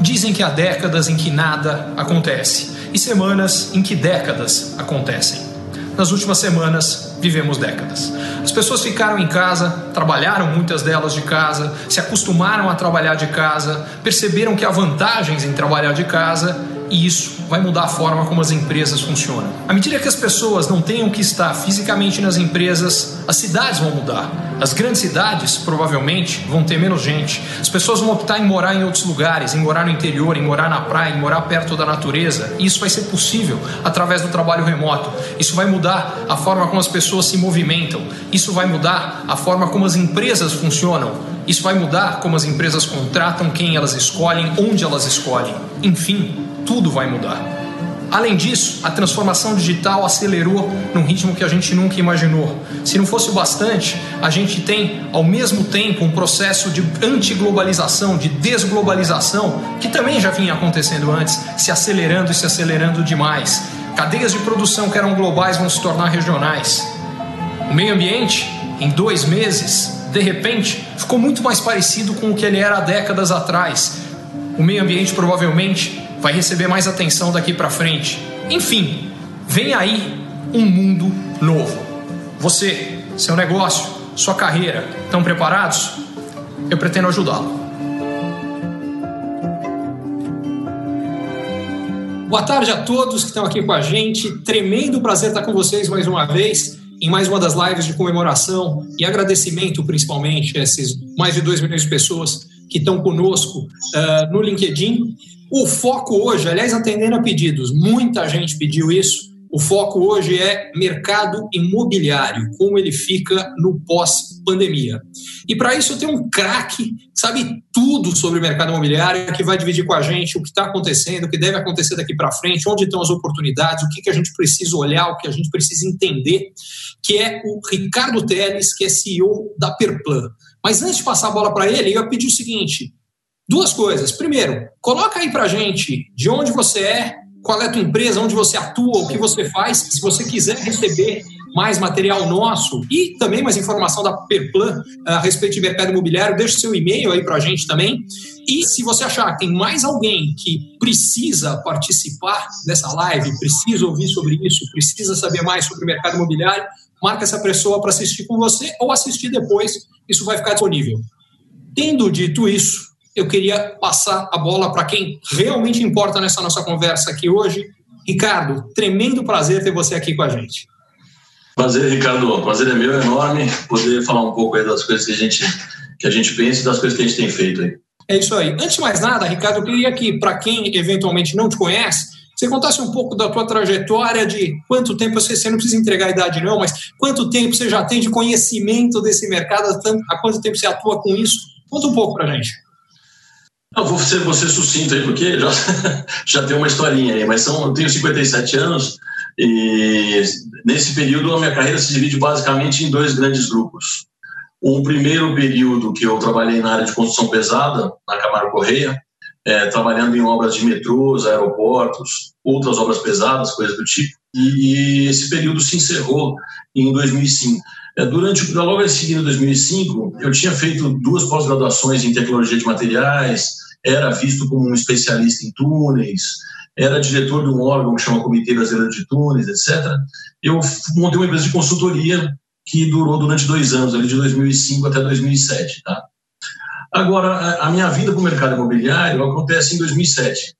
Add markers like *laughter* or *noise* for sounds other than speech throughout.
Dizem que há décadas em que nada acontece e semanas em que décadas acontecem. Nas últimas semanas, vivemos décadas. As pessoas ficaram em casa, trabalharam muitas delas de casa, se acostumaram a trabalhar de casa, perceberam que há vantagens em trabalhar de casa e isso vai mudar a forma como as empresas funcionam. À medida que as pessoas não tenham que estar fisicamente nas empresas, as cidades vão mudar. As grandes cidades provavelmente vão ter menos gente. As pessoas vão optar em morar em outros lugares, em morar no interior, em morar na praia, em morar perto da natureza. E isso vai ser possível através do trabalho remoto. Isso vai mudar a forma como as pessoas se movimentam. Isso vai mudar a forma como as empresas funcionam. Isso vai mudar como as empresas contratam, quem elas escolhem, onde elas escolhem. Enfim, tudo vai mudar. Além disso, a transformação digital acelerou num ritmo que a gente nunca imaginou. Se não fosse o bastante, a gente tem ao mesmo tempo um processo de antiglobalização, de desglobalização, que também já vinha acontecendo antes, se acelerando e se acelerando demais. Cadeias de produção que eram globais vão se tornar regionais. O meio ambiente, em dois meses, de repente, ficou muito mais parecido com o que ele era há décadas atrás. O meio ambiente provavelmente vai receber mais atenção daqui para frente. Enfim, vem aí um mundo novo. Você, seu negócio, sua carreira, estão preparados? Eu pretendo ajudá-lo. Boa tarde a todos que estão aqui com a gente. Tremendo prazer estar com vocês mais uma vez em mais uma das lives de comemoração e agradecimento, principalmente, a esses mais de 2 milhões de pessoas que estão conosco uh, no LinkedIn. O foco hoje, aliás, atendendo a pedidos, muita gente pediu isso. O foco hoje é mercado imobiliário, como ele fica no pós-pandemia. E para isso eu tenho um craque, sabe tudo sobre o mercado imobiliário, que vai dividir com a gente o que está acontecendo, o que deve acontecer daqui para frente, onde estão as oportunidades, o que, que a gente precisa olhar, o que a gente precisa entender, que é o Ricardo Teles, que é CEO da Perplan. Mas antes de passar a bola para ele, eu ia pedir o seguinte: Duas coisas. Primeiro, coloca aí pra gente de onde você é, qual é a tua empresa, onde você atua, o que você faz. Se você quiser receber mais material nosso e também mais informação da Perplan a respeito de mercado imobiliário, deixe seu e-mail aí para a gente também. E se você achar que tem mais alguém que precisa participar dessa live, precisa ouvir sobre isso, precisa saber mais sobre o mercado imobiliário, marca essa pessoa para assistir com você ou assistir depois, isso vai ficar disponível. Tendo dito isso, eu queria passar a bola para quem realmente importa nessa nossa conversa aqui hoje. Ricardo, tremendo prazer ter você aqui com a gente. Prazer, Ricardo. Prazer é meu, é enorme poder falar um pouco aí das coisas que a gente, que a gente pensa e das coisas que a gente tem feito aí. É isso aí. Antes de mais nada, Ricardo, eu queria que, para quem eventualmente não te conhece, você contasse um pouco da tua trajetória de quanto tempo você, você não precisa entregar a idade não, mas quanto tempo você já tem de conhecimento desse mercado, há quanto tempo você atua com isso? Conta um pouco para gente. Eu vou ser, ser sucinto aí, porque já, *laughs* já tem uma historinha aí, mas são, eu tenho 57 anos e nesse período a minha carreira se divide basicamente em dois grandes grupos. Um primeiro período que eu trabalhei na área de construção pesada, na Camargo Correia, é, trabalhando em obras de metrôs, aeroportos, outras obras pesadas, coisas do tipo, e, e esse período se encerrou em 2005. É, durante, logo em seguida, em 2005, eu tinha feito duas pós-graduações em tecnologia de materiais, era visto como um especialista em túneis, era diretor de um órgão que chama Comitê Brasileiro de Túneis, etc. Eu montei uma empresa de consultoria que durou durante dois anos, ali de 2005 até 2007. Tá? Agora, a minha vida para o mercado imobiliário acontece em 2007.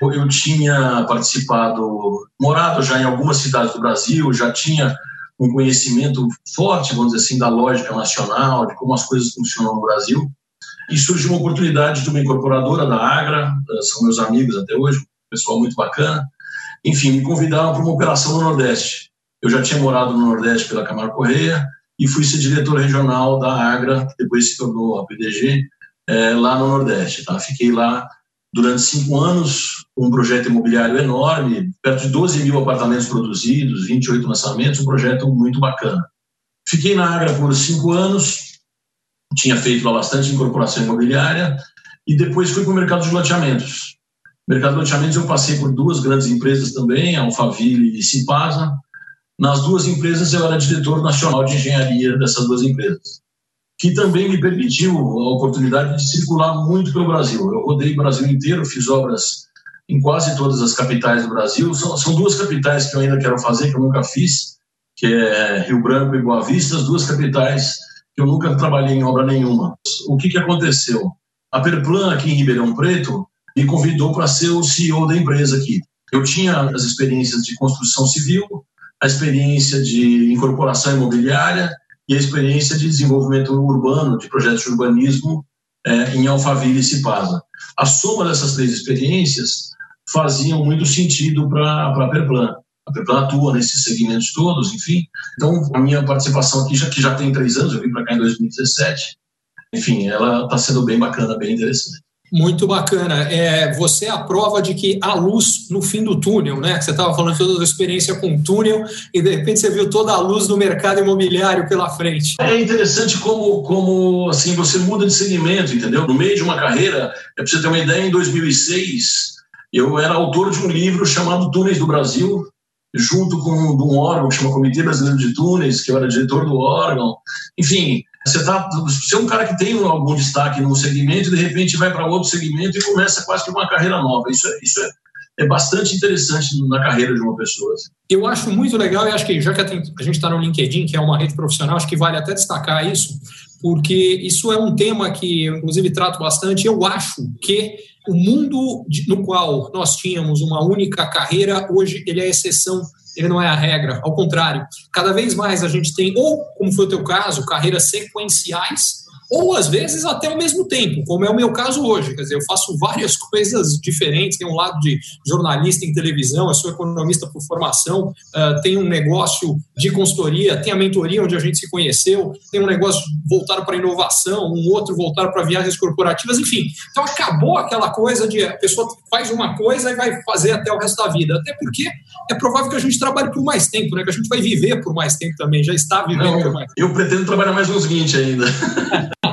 Eu tinha participado, morado já em algumas cidades do Brasil, já tinha um conhecimento forte, vamos dizer assim, da lógica nacional, de como as coisas funcionam no Brasil. E surgiu uma oportunidade de uma incorporadora da Agra, eh, são meus amigos até hoje, pessoal muito bacana. Enfim, me convidaram para uma operação no Nordeste. Eu já tinha morado no Nordeste pela Camargo Correia e fui ser diretor regional da Agra, que depois se tornou a PDG, é, eh, lá no Nordeste. Tá? Fiquei lá durante cinco anos, um projeto imobiliário enorme, perto de 12 mil apartamentos produzidos, 28 lançamentos, um projeto muito bacana. Fiquei na Agra por cinco anos, tinha feito lá bastante incorporação imobiliária e depois fui para o mercado de loteamentos. Mercado de loteamentos eu passei por duas grandes empresas também, a Alphaville e Cipasa. Nas duas empresas, eu era diretor nacional de engenharia dessas duas empresas, que também me permitiu a oportunidade de circular muito pelo Brasil. Eu rodei o Brasil inteiro, fiz obras em quase todas as capitais do Brasil. São, são duas capitais que eu ainda quero fazer, que eu nunca fiz, que é Rio Branco e Boa Vista, as duas capitais que eu nunca trabalhei em obra nenhuma. O que, que aconteceu? A Perplan, aqui em Ribeirão Preto, me convidou para ser o CEO da empresa aqui. Eu tinha as experiências de construção civil, a experiência de incorporação imobiliária e a experiência de desenvolvimento urbano, de projetos de urbanismo é, em Alphaville e Cipasa. A soma dessas três experiências faziam muito sentido para a Perplan. A Perplan atua nesses segmentos todos, enfim. Então, a minha participação aqui, já que já tem três anos, eu vim para cá em 2017, enfim, ela está sendo bem bacana, bem interessante. Muito bacana. É, você é a prova de que há luz no fim do túnel, né? Você estava falando toda a experiência com túnel e de repente você viu toda a luz do mercado imobiliário pela frente. É interessante como, como assim, você muda de segmento, entendeu? No meio de uma carreira, é para você ter uma ideia, em 2006, eu era autor de um livro chamado Túneis do Brasil, junto com um órgão que chama Comitê Brasileiro de Túneis, que eu era diretor do órgão. Enfim, você, tá, você é um cara que tem algum destaque num segmento de repente vai para outro segmento e começa quase que uma carreira nova. Isso é, isso é, é bastante interessante na carreira de uma pessoa. Assim. Eu acho muito legal e acho que já que a gente está no LinkedIn, que é uma rede profissional, acho que vale até destacar isso, porque isso é um tema que eu, inclusive, trato bastante. Eu acho que o mundo no qual nós tínhamos uma única carreira, hoje ele é exceção ele não é a regra, ao contrário. Cada vez mais a gente tem, ou, como foi o teu caso, carreiras sequenciais, ou às vezes até ao mesmo tempo, como é o meu caso hoje. Quer dizer, eu faço várias *laughs* coisas diferentes. Tem um lado de jornalista em televisão, eu sou economista por formação, uh, tem um negócio de consultoria, tem a mentoria onde a gente se conheceu, tem um negócio voltado para inovação, um outro voltado para viagens corporativas, enfim. Então acabou aquela coisa de a pessoa faz uma coisa e vai fazer até o resto da vida. Até porque é provável que a gente trabalhe por mais tempo, né? Que a gente vai viver por mais tempo também, já está vivendo Não, por mais tempo. Eu pretendo trabalhar mais uns 20 ainda. *laughs*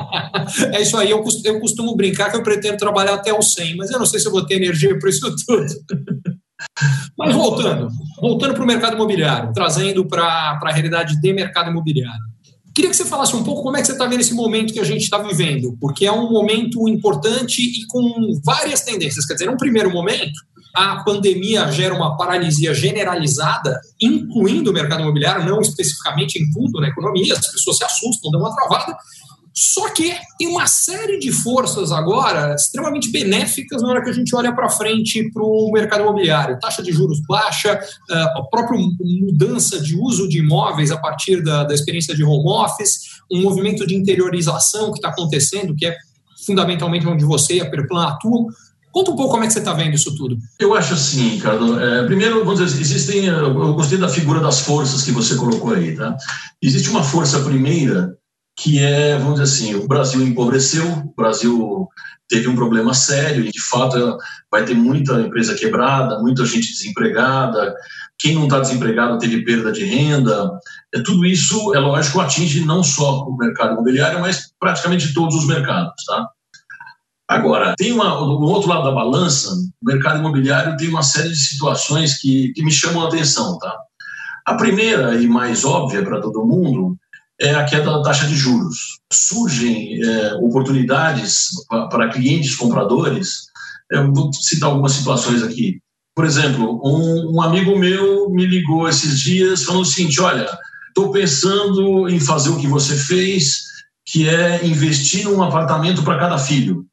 é isso aí, eu costumo, eu costumo brincar que eu pretendo trabalhar até os 100, mas eu não sei se eu vou ter energia para isso *laughs* tudo. Mas voltando, voltando para o mercado imobiliário, trazendo para a realidade de mercado imobiliário. Queria que você falasse um pouco como é que você está vendo esse momento que a gente está vivendo, porque é um momento importante e com várias tendências. Quer dizer, num primeiro momento, a pandemia gera uma paralisia generalizada, incluindo o mercado imobiliário, não especificamente em tudo na economia, as pessoas se assustam, dão uma travada, só que tem uma série de forças agora extremamente benéficas na hora que a gente olha para frente para o mercado imobiliário. Taxa de juros baixa, eh, a própria mudança de uso de imóveis a partir da, da experiência de home office, um movimento de interiorização que está acontecendo, que é fundamentalmente onde você e a Perplan atuam. Conta um pouco como é que você está vendo isso tudo. Eu acho assim, Ricardo. É, primeiro, vamos dizer, existem. Eu gostei da figura das forças que você colocou aí, tá? Existe uma força primeira que é, vamos dizer assim, o Brasil empobreceu, o Brasil teve um problema sério, e de fato vai ter muita empresa quebrada, muita gente desempregada, quem não está desempregado teve perda de renda. É, tudo isso, é lógico, atinge não só o mercado imobiliário, mas praticamente todos os mercados. Tá? Agora, tem uma, do outro lado da balança, o mercado imobiliário tem uma série de situações que, que me chamam a atenção. Tá? A primeira e mais óbvia para todo mundo é a queda da taxa de juros. Surgem é, oportunidades para clientes compradores. Eu vou citar algumas situações aqui. Por exemplo, um, um amigo meu me ligou esses dias falando o seguinte: olha, estou pensando em fazer o que você fez, que é investir num apartamento para cada filho.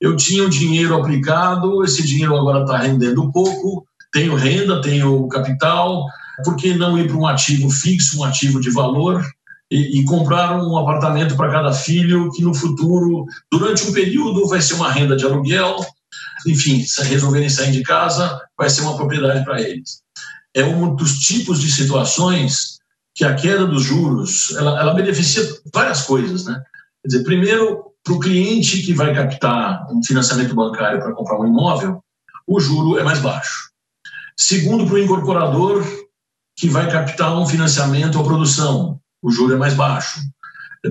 Eu tinha o dinheiro aplicado, esse dinheiro agora está rendendo pouco, tenho renda, tenho capital, por que não ir para um ativo fixo, um ativo de valor? E, e comprar um apartamento para cada filho, que no futuro, durante um período, vai ser uma renda de aluguel, enfim, se resolverem sair de casa, vai ser uma propriedade para eles. É um dos tipos de situações que a queda dos juros ela, ela beneficia várias coisas, né? Quer dizer, primeiro, para o cliente que vai captar um financiamento bancário para comprar um imóvel, o juro é mais baixo. Segundo, para o incorporador que vai captar um financiamento à produção, o juro é mais baixo.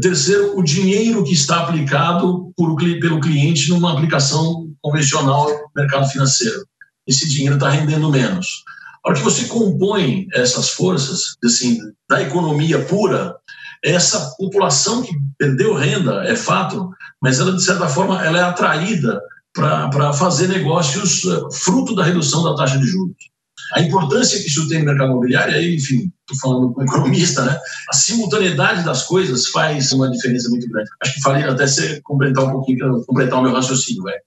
Terceiro, o dinheiro que está aplicado por, pelo cliente numa aplicação convencional no mercado financeiro. Esse dinheiro está rendendo menos. A hora que você compõe essas forças, assim, da economia pura, essa população que perdeu renda, é fato, mas ela, de certa forma, ela é atraída para fazer negócios eh, fruto da redução da taxa de juros. A importância que isso tem no mercado imobiliário, aí, enfim, estou falando com economista, né? A simultaneidade das coisas faz uma diferença muito grande. Acho que falei até você completar um pouquinho, completar o meu raciocínio, velho.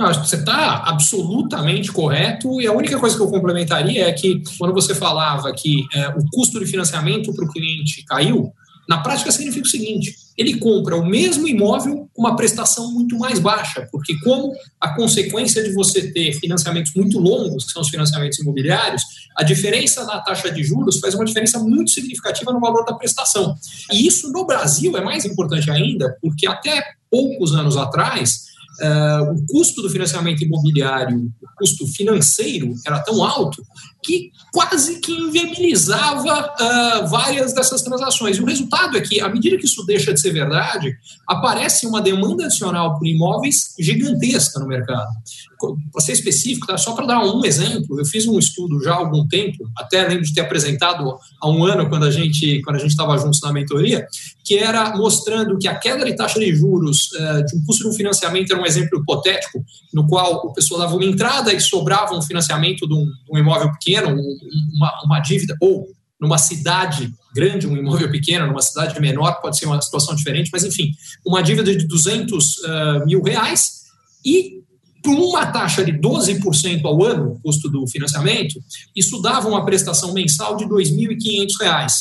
acho que você está absolutamente correto e a única coisa que eu complementaria é que quando você falava que é, o custo de financiamento para o cliente caiu, na prática significa o seguinte: ele compra o mesmo imóvel com uma prestação muito mais baixa, porque como a consequência de você ter financiamentos muito longos, que são os financiamentos imobiliários, a diferença na taxa de juros faz uma diferença muito significativa no valor da prestação. E isso no Brasil é mais importante ainda, porque até poucos anos atrás Uh, o custo do financiamento imobiliário, o custo financeiro era tão alto que quase que inviabilizava uh, várias dessas transações. E o resultado é que, à medida que isso deixa de ser verdade, aparece uma demanda adicional por imóveis gigantesca no mercado. Para ser específico, tá? só para dar um exemplo, eu fiz um estudo já há algum tempo, até lembro de ter apresentado há um ano, quando a gente quando a gente estava juntos na mentoria, que era mostrando que a queda de taxa de juros uh, de um custo de um financiamento era um exemplo hipotético, no qual o pessoal dava uma entrada e sobrava um financiamento de um, de um imóvel pequeno, uma, uma dívida, ou numa cidade grande, um imóvel pequeno, numa cidade menor, pode ser uma situação diferente, mas enfim, uma dívida de 200 uh, ah, mil reais e por uma taxa de 12% ao ano, custo do financiamento, isso dava uma prestação mensal de R$ 2.500.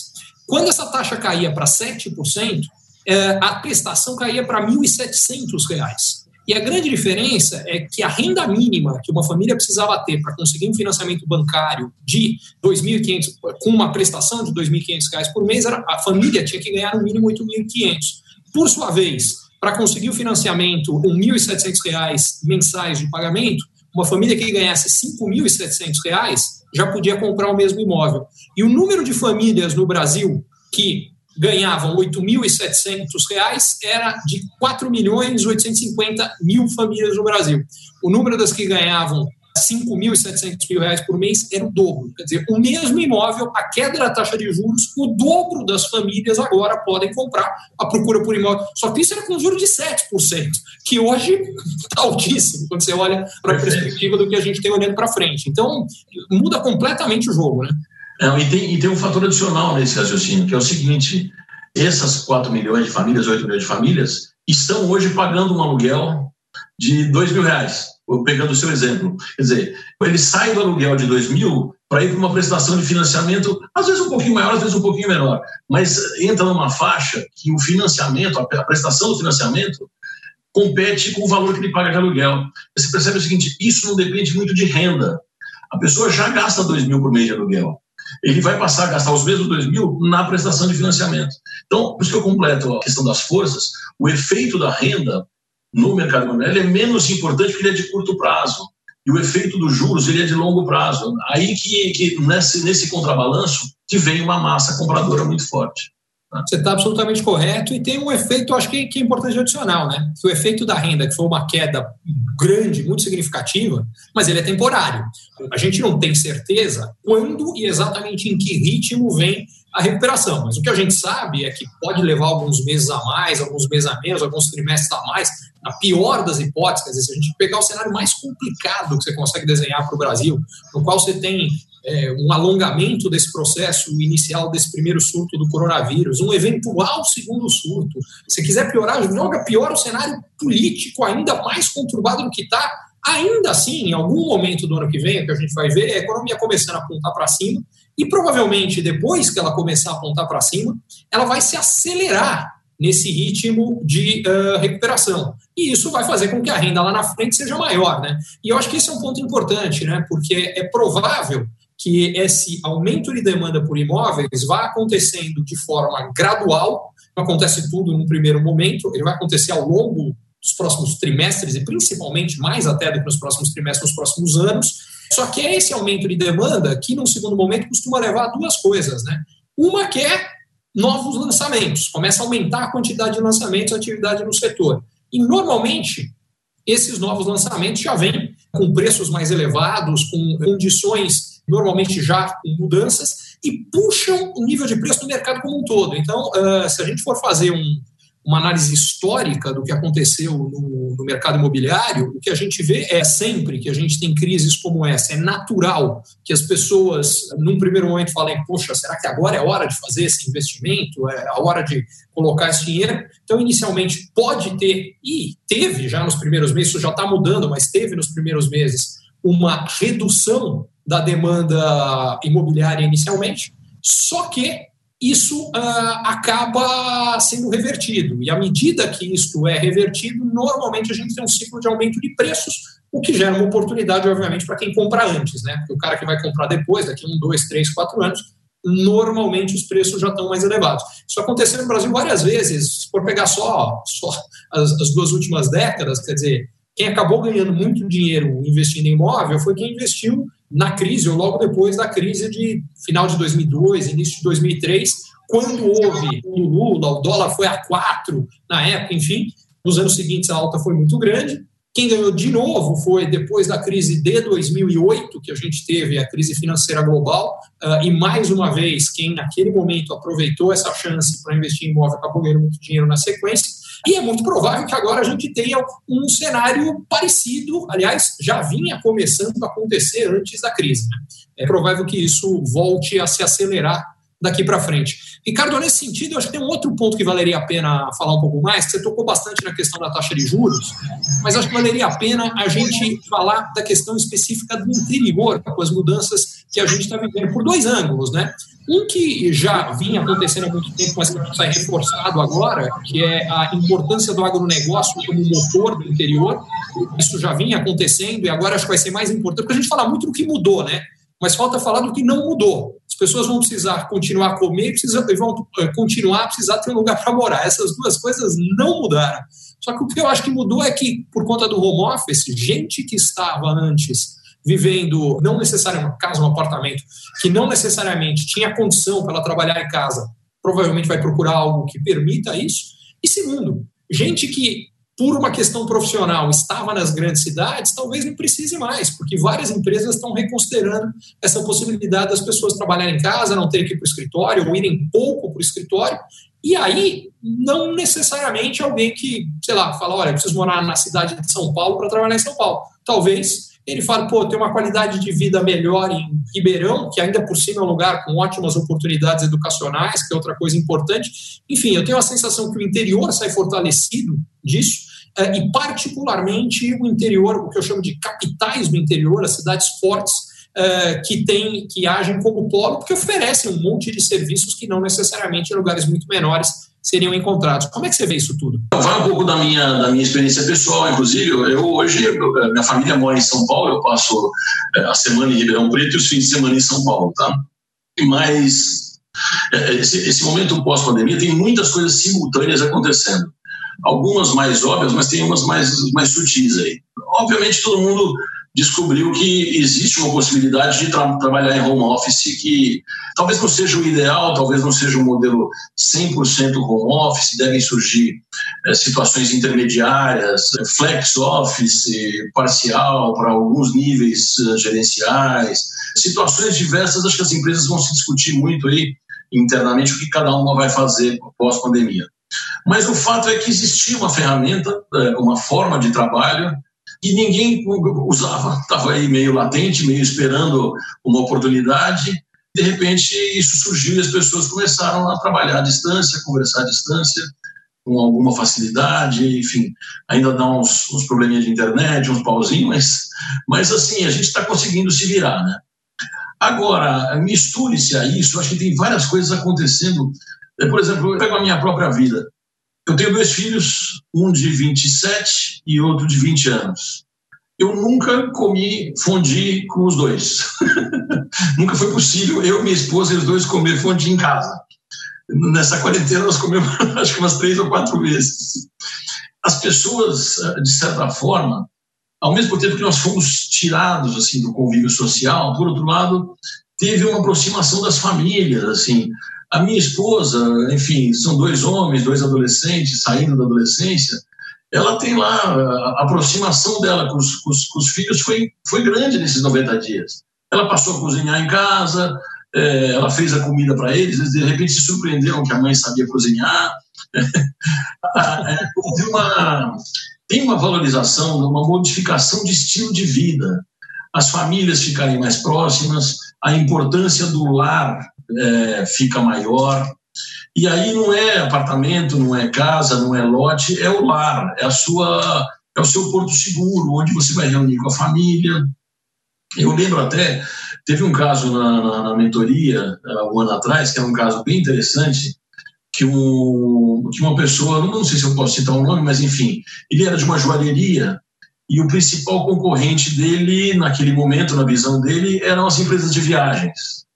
Quando essa taxa caía para 7%, eh, a prestação caía para R$ 1.700. E a grande diferença é que a renda mínima que uma família precisava ter para conseguir um financiamento bancário de 2.500, com uma prestação de R$ 2.500 por mês, era, a família tinha que ganhar no mínimo R$ 8.500. Por sua vez, para conseguir o financiamento com R$ 1.700 mensais de pagamento, uma família que ganhasse R$ 5.700 já podia comprar o mesmo imóvel. E o número de famílias no Brasil que ganhavam R$ 8.700 era de 4 milhões 850 mil famílias no Brasil. O número das que ganhavam 5.700 mil reais por mês era o dobro. Quer dizer, o mesmo imóvel, a queda da taxa de juros, o dobro das famílias agora podem comprar a procura por imóvel. Só que isso era com juros de 7%, que hoje está altíssimo quando você olha para a perspectiva do que a gente tem olhando para frente. Então, muda completamente o jogo, né? Não, e, tem, e tem um fator adicional nesse raciocínio, que é o seguinte: essas 4 milhões de famílias, 8 milhões de famílias, estão hoje pagando um aluguel de 2 mil reais, pegando o seu exemplo. Quer dizer, ele sai do aluguel de 2 mil para ir para uma prestação de financiamento, às vezes um pouquinho maior, às vezes um pouquinho menor, mas entra numa faixa que o financiamento, a prestação do financiamento, compete com o valor que ele paga de aluguel. Você percebe o seguinte: isso não depende muito de renda. A pessoa já gasta 2 mil por mês de aluguel ele vai passar a gastar os mesmos 2 mil na prestação de financiamento. Então, por isso que eu completo a questão das forças, o efeito da renda no mercado imobiliário é menos importante porque ele é de curto prazo. E o efeito dos juros ele é de longo prazo. Aí que, que nesse, nesse contrabalanço que vem uma massa compradora muito forte. Você está absolutamente correto e tem um efeito, acho que, que é importante adicional, né? Que o efeito da renda, que foi uma queda grande, muito significativa, mas ele é temporário. A gente não tem certeza quando e exatamente em que ritmo vem a recuperação, mas o que a gente sabe é que pode levar alguns meses a mais, alguns meses a menos, alguns trimestres a mais. Na pior das hipóteses, se a gente pegar o cenário mais complicado que você consegue desenhar para o Brasil, no qual você tem é, um alongamento desse processo inicial desse primeiro surto do coronavírus, um eventual segundo surto. Se quiser piorar, joga pior o cenário político ainda mais conturbado do que está. Ainda assim, em algum momento do ano que vem, o que a gente vai ver é a economia começando a apontar para cima e provavelmente depois que ela começar a apontar para cima, ela vai se acelerar nesse ritmo de uh, recuperação. E isso vai fazer com que a renda lá na frente seja maior, né? E eu acho que esse é um ponto importante, né? Porque é provável que esse aumento de demanda por imóveis vá acontecendo de forma gradual, não acontece tudo num primeiro momento, ele vai acontecer ao longo dos próximos trimestres e principalmente mais até do que nos próximos trimestres, nos próximos anos. Só que é esse aumento de demanda que, num segundo momento, costuma levar a duas coisas, né? Uma que é novos lançamentos, começa a aumentar a quantidade de lançamentos, a atividade no setor. E, normalmente, esses novos lançamentos já vêm com preços mais elevados, com condições normalmente já com mudanças, e puxam o nível de preço do mercado como um todo. Então, uh, se a gente for fazer um, uma análise histórica do que aconteceu no, no, mercado imobiliário, o que a gente vê é sempre que a gente tem crises como essa. É natural que as pessoas, num primeiro momento, falem: Poxa, será que agora é hora de fazer esse investimento? É a hora de colocar esse dinheiro? Então, inicialmente, pode ter, e teve já nos primeiros meses, isso já está mudando, mas teve nos primeiros meses, uma redução da demanda imobiliária inicialmente. Só que isso uh, acaba sendo revertido. E à medida que isso é revertido, normalmente a gente tem um ciclo de aumento de preços, o que gera uma oportunidade, obviamente, para quem compra antes, né? Porque o cara que vai comprar depois, daqui um, dois, três, quatro anos, normalmente os preços já estão mais elevados. Isso aconteceu no Brasil várias vezes. Se for pegar só, só as, as duas últimas décadas, quer dizer, quem acabou ganhando muito dinheiro investindo em imóvel foi quem investiu na crise, ou logo depois da crise de final de 2002, início de 2003, quando houve o Lula, o dólar foi a 4 na época, enfim, nos anos seguintes a alta foi muito grande. Quem ganhou de novo foi depois da crise de 2008, que a gente teve a crise financeira global, uh, e mais uma vez, quem naquele momento aproveitou essa chance para investir em imóvel acabou ganhando muito dinheiro na sequência. E é muito provável que agora a gente tenha um cenário parecido, aliás, já vinha começando a acontecer antes da crise. Né? É provável que isso volte a se acelerar daqui para frente. Ricardo, nesse sentido, eu acho que tem um outro ponto que valeria a pena falar um pouco mais, que você tocou bastante na questão da taxa de juros, mas acho que valeria a pena a gente falar da questão específica do interior, com as mudanças que a gente está vivendo, por dois ângulos, né? Um que já vinha acontecendo há muito tempo, mas que sai reforçado agora, que é a importância do agronegócio como motor do interior. Isso já vinha acontecendo e agora acho que vai ser mais importante, porque a gente fala muito do que mudou, né? Mas falta falar do que não mudou. As pessoas vão precisar continuar a comer e vão eh, continuar a precisar ter um lugar para morar. Essas duas coisas não mudaram. Só que o que eu acho que mudou é que, por conta do home office, gente que estava antes vivendo, não necessariamente, casa, um apartamento, que não necessariamente tinha condição para ela trabalhar em casa, provavelmente vai procurar algo que permita isso. E segundo, gente que por uma questão profissional estava nas grandes cidades, talvez não precise mais, porque várias empresas estão reconsiderando essa possibilidade das pessoas trabalharem em casa, não terem que ir para o escritório, ou irem pouco para o escritório. E aí, não necessariamente alguém que, sei lá, fala: olha, eu preciso morar na cidade de São Paulo para trabalhar em São Paulo. Talvez ele fala, pô, tem uma qualidade de vida melhor em Ribeirão, que ainda por cima é um lugar com ótimas oportunidades educacionais, que é outra coisa importante. Enfim, eu tenho a sensação que o interior sai fortalecido disso, e particularmente o interior, o que eu chamo de capitais do interior, as cidades fortes, eh, que tem, que agem como polo, porque oferecem um monte de serviços que não necessariamente em lugares muito menores seriam encontrados. Como é que você vê isso tudo? Vai um pouco da minha, da minha experiência pessoal, inclusive. Eu hoje, minha família mora em São Paulo, eu passo é, a semana em Ribeirão Preto e os fins de semana em São Paulo, tá? Mas é, esse, esse momento pós-pandemia tem muitas coisas simultâneas acontecendo. Algumas mais óbvias, mas tem umas mais, mais sutis aí. Obviamente, todo mundo descobriu que existe uma possibilidade de tra trabalhar em home office que talvez não seja o ideal, talvez não seja um modelo 100% home office, devem surgir é, situações intermediárias, flex office, parcial para alguns níveis uh, gerenciais, situações diversas, acho que as empresas vão se discutir muito aí internamente o que cada uma vai fazer pós-pandemia. Mas o fato é que existia uma ferramenta, eh, uma forma de trabalho e ninguém usava. *laughs* Estava aí meio latente, meio esperando uma oportunidade. De repente, isso surgiu e as pessoas começaram a trabalhar à distância, conversar à distância, com alguma facilidade, enfim, ainda dá uns, uns probleminhas de internet, uns pauzinhos, mas, mas assim, a gente está conseguindo se virar, né? Agora, misture-se a isso, acho que tem várias coisas acontecendo. Por exemplo, eu pego a minha própria vida. Eu tenho dois filhos, um de 27 e outro de 20 anos. Eu nunca comi fondue com os dois. *laughs* nunca foi possível eu, minha esposa e os dois comer fondue em casa. Nessa quarentena nós comemos *laughs* acho que umas três ou quatro vezes. As pessoas, de certa forma, ao mesmo tempo que nós fomos tirados assim do convívio social, por outro lado, teve uma aproximação das famílias, assim, a minha esposa, enfim, são dois homens, dois adolescentes saindo da adolescência, ela tem lá, a aproximação dela com os, com os, com os filhos foi, foi grande nesses 90 dias. Ela passou a cozinhar em casa, é, ela fez a comida para eles, de repente se surpreenderam que a mãe sabia cozinhar. *laughs* É, uma, tem uma valorização, uma modificação de estilo de vida. As famílias ficarem mais próximas, a importância do lar é, fica maior. E aí não é apartamento, não é casa, não é lote, é o lar, é a sua, é o seu porto seguro, onde você vai reunir com a família. Eu lembro até, teve um caso na, na, na mentoria, um ano atrás, que era um caso bem interessante, que, um, que uma pessoa, não sei se eu posso citar o um nome, mas enfim, ele era de uma joalheria e o principal concorrente dele, naquele momento, na visão dele, eram as empresas de viagens.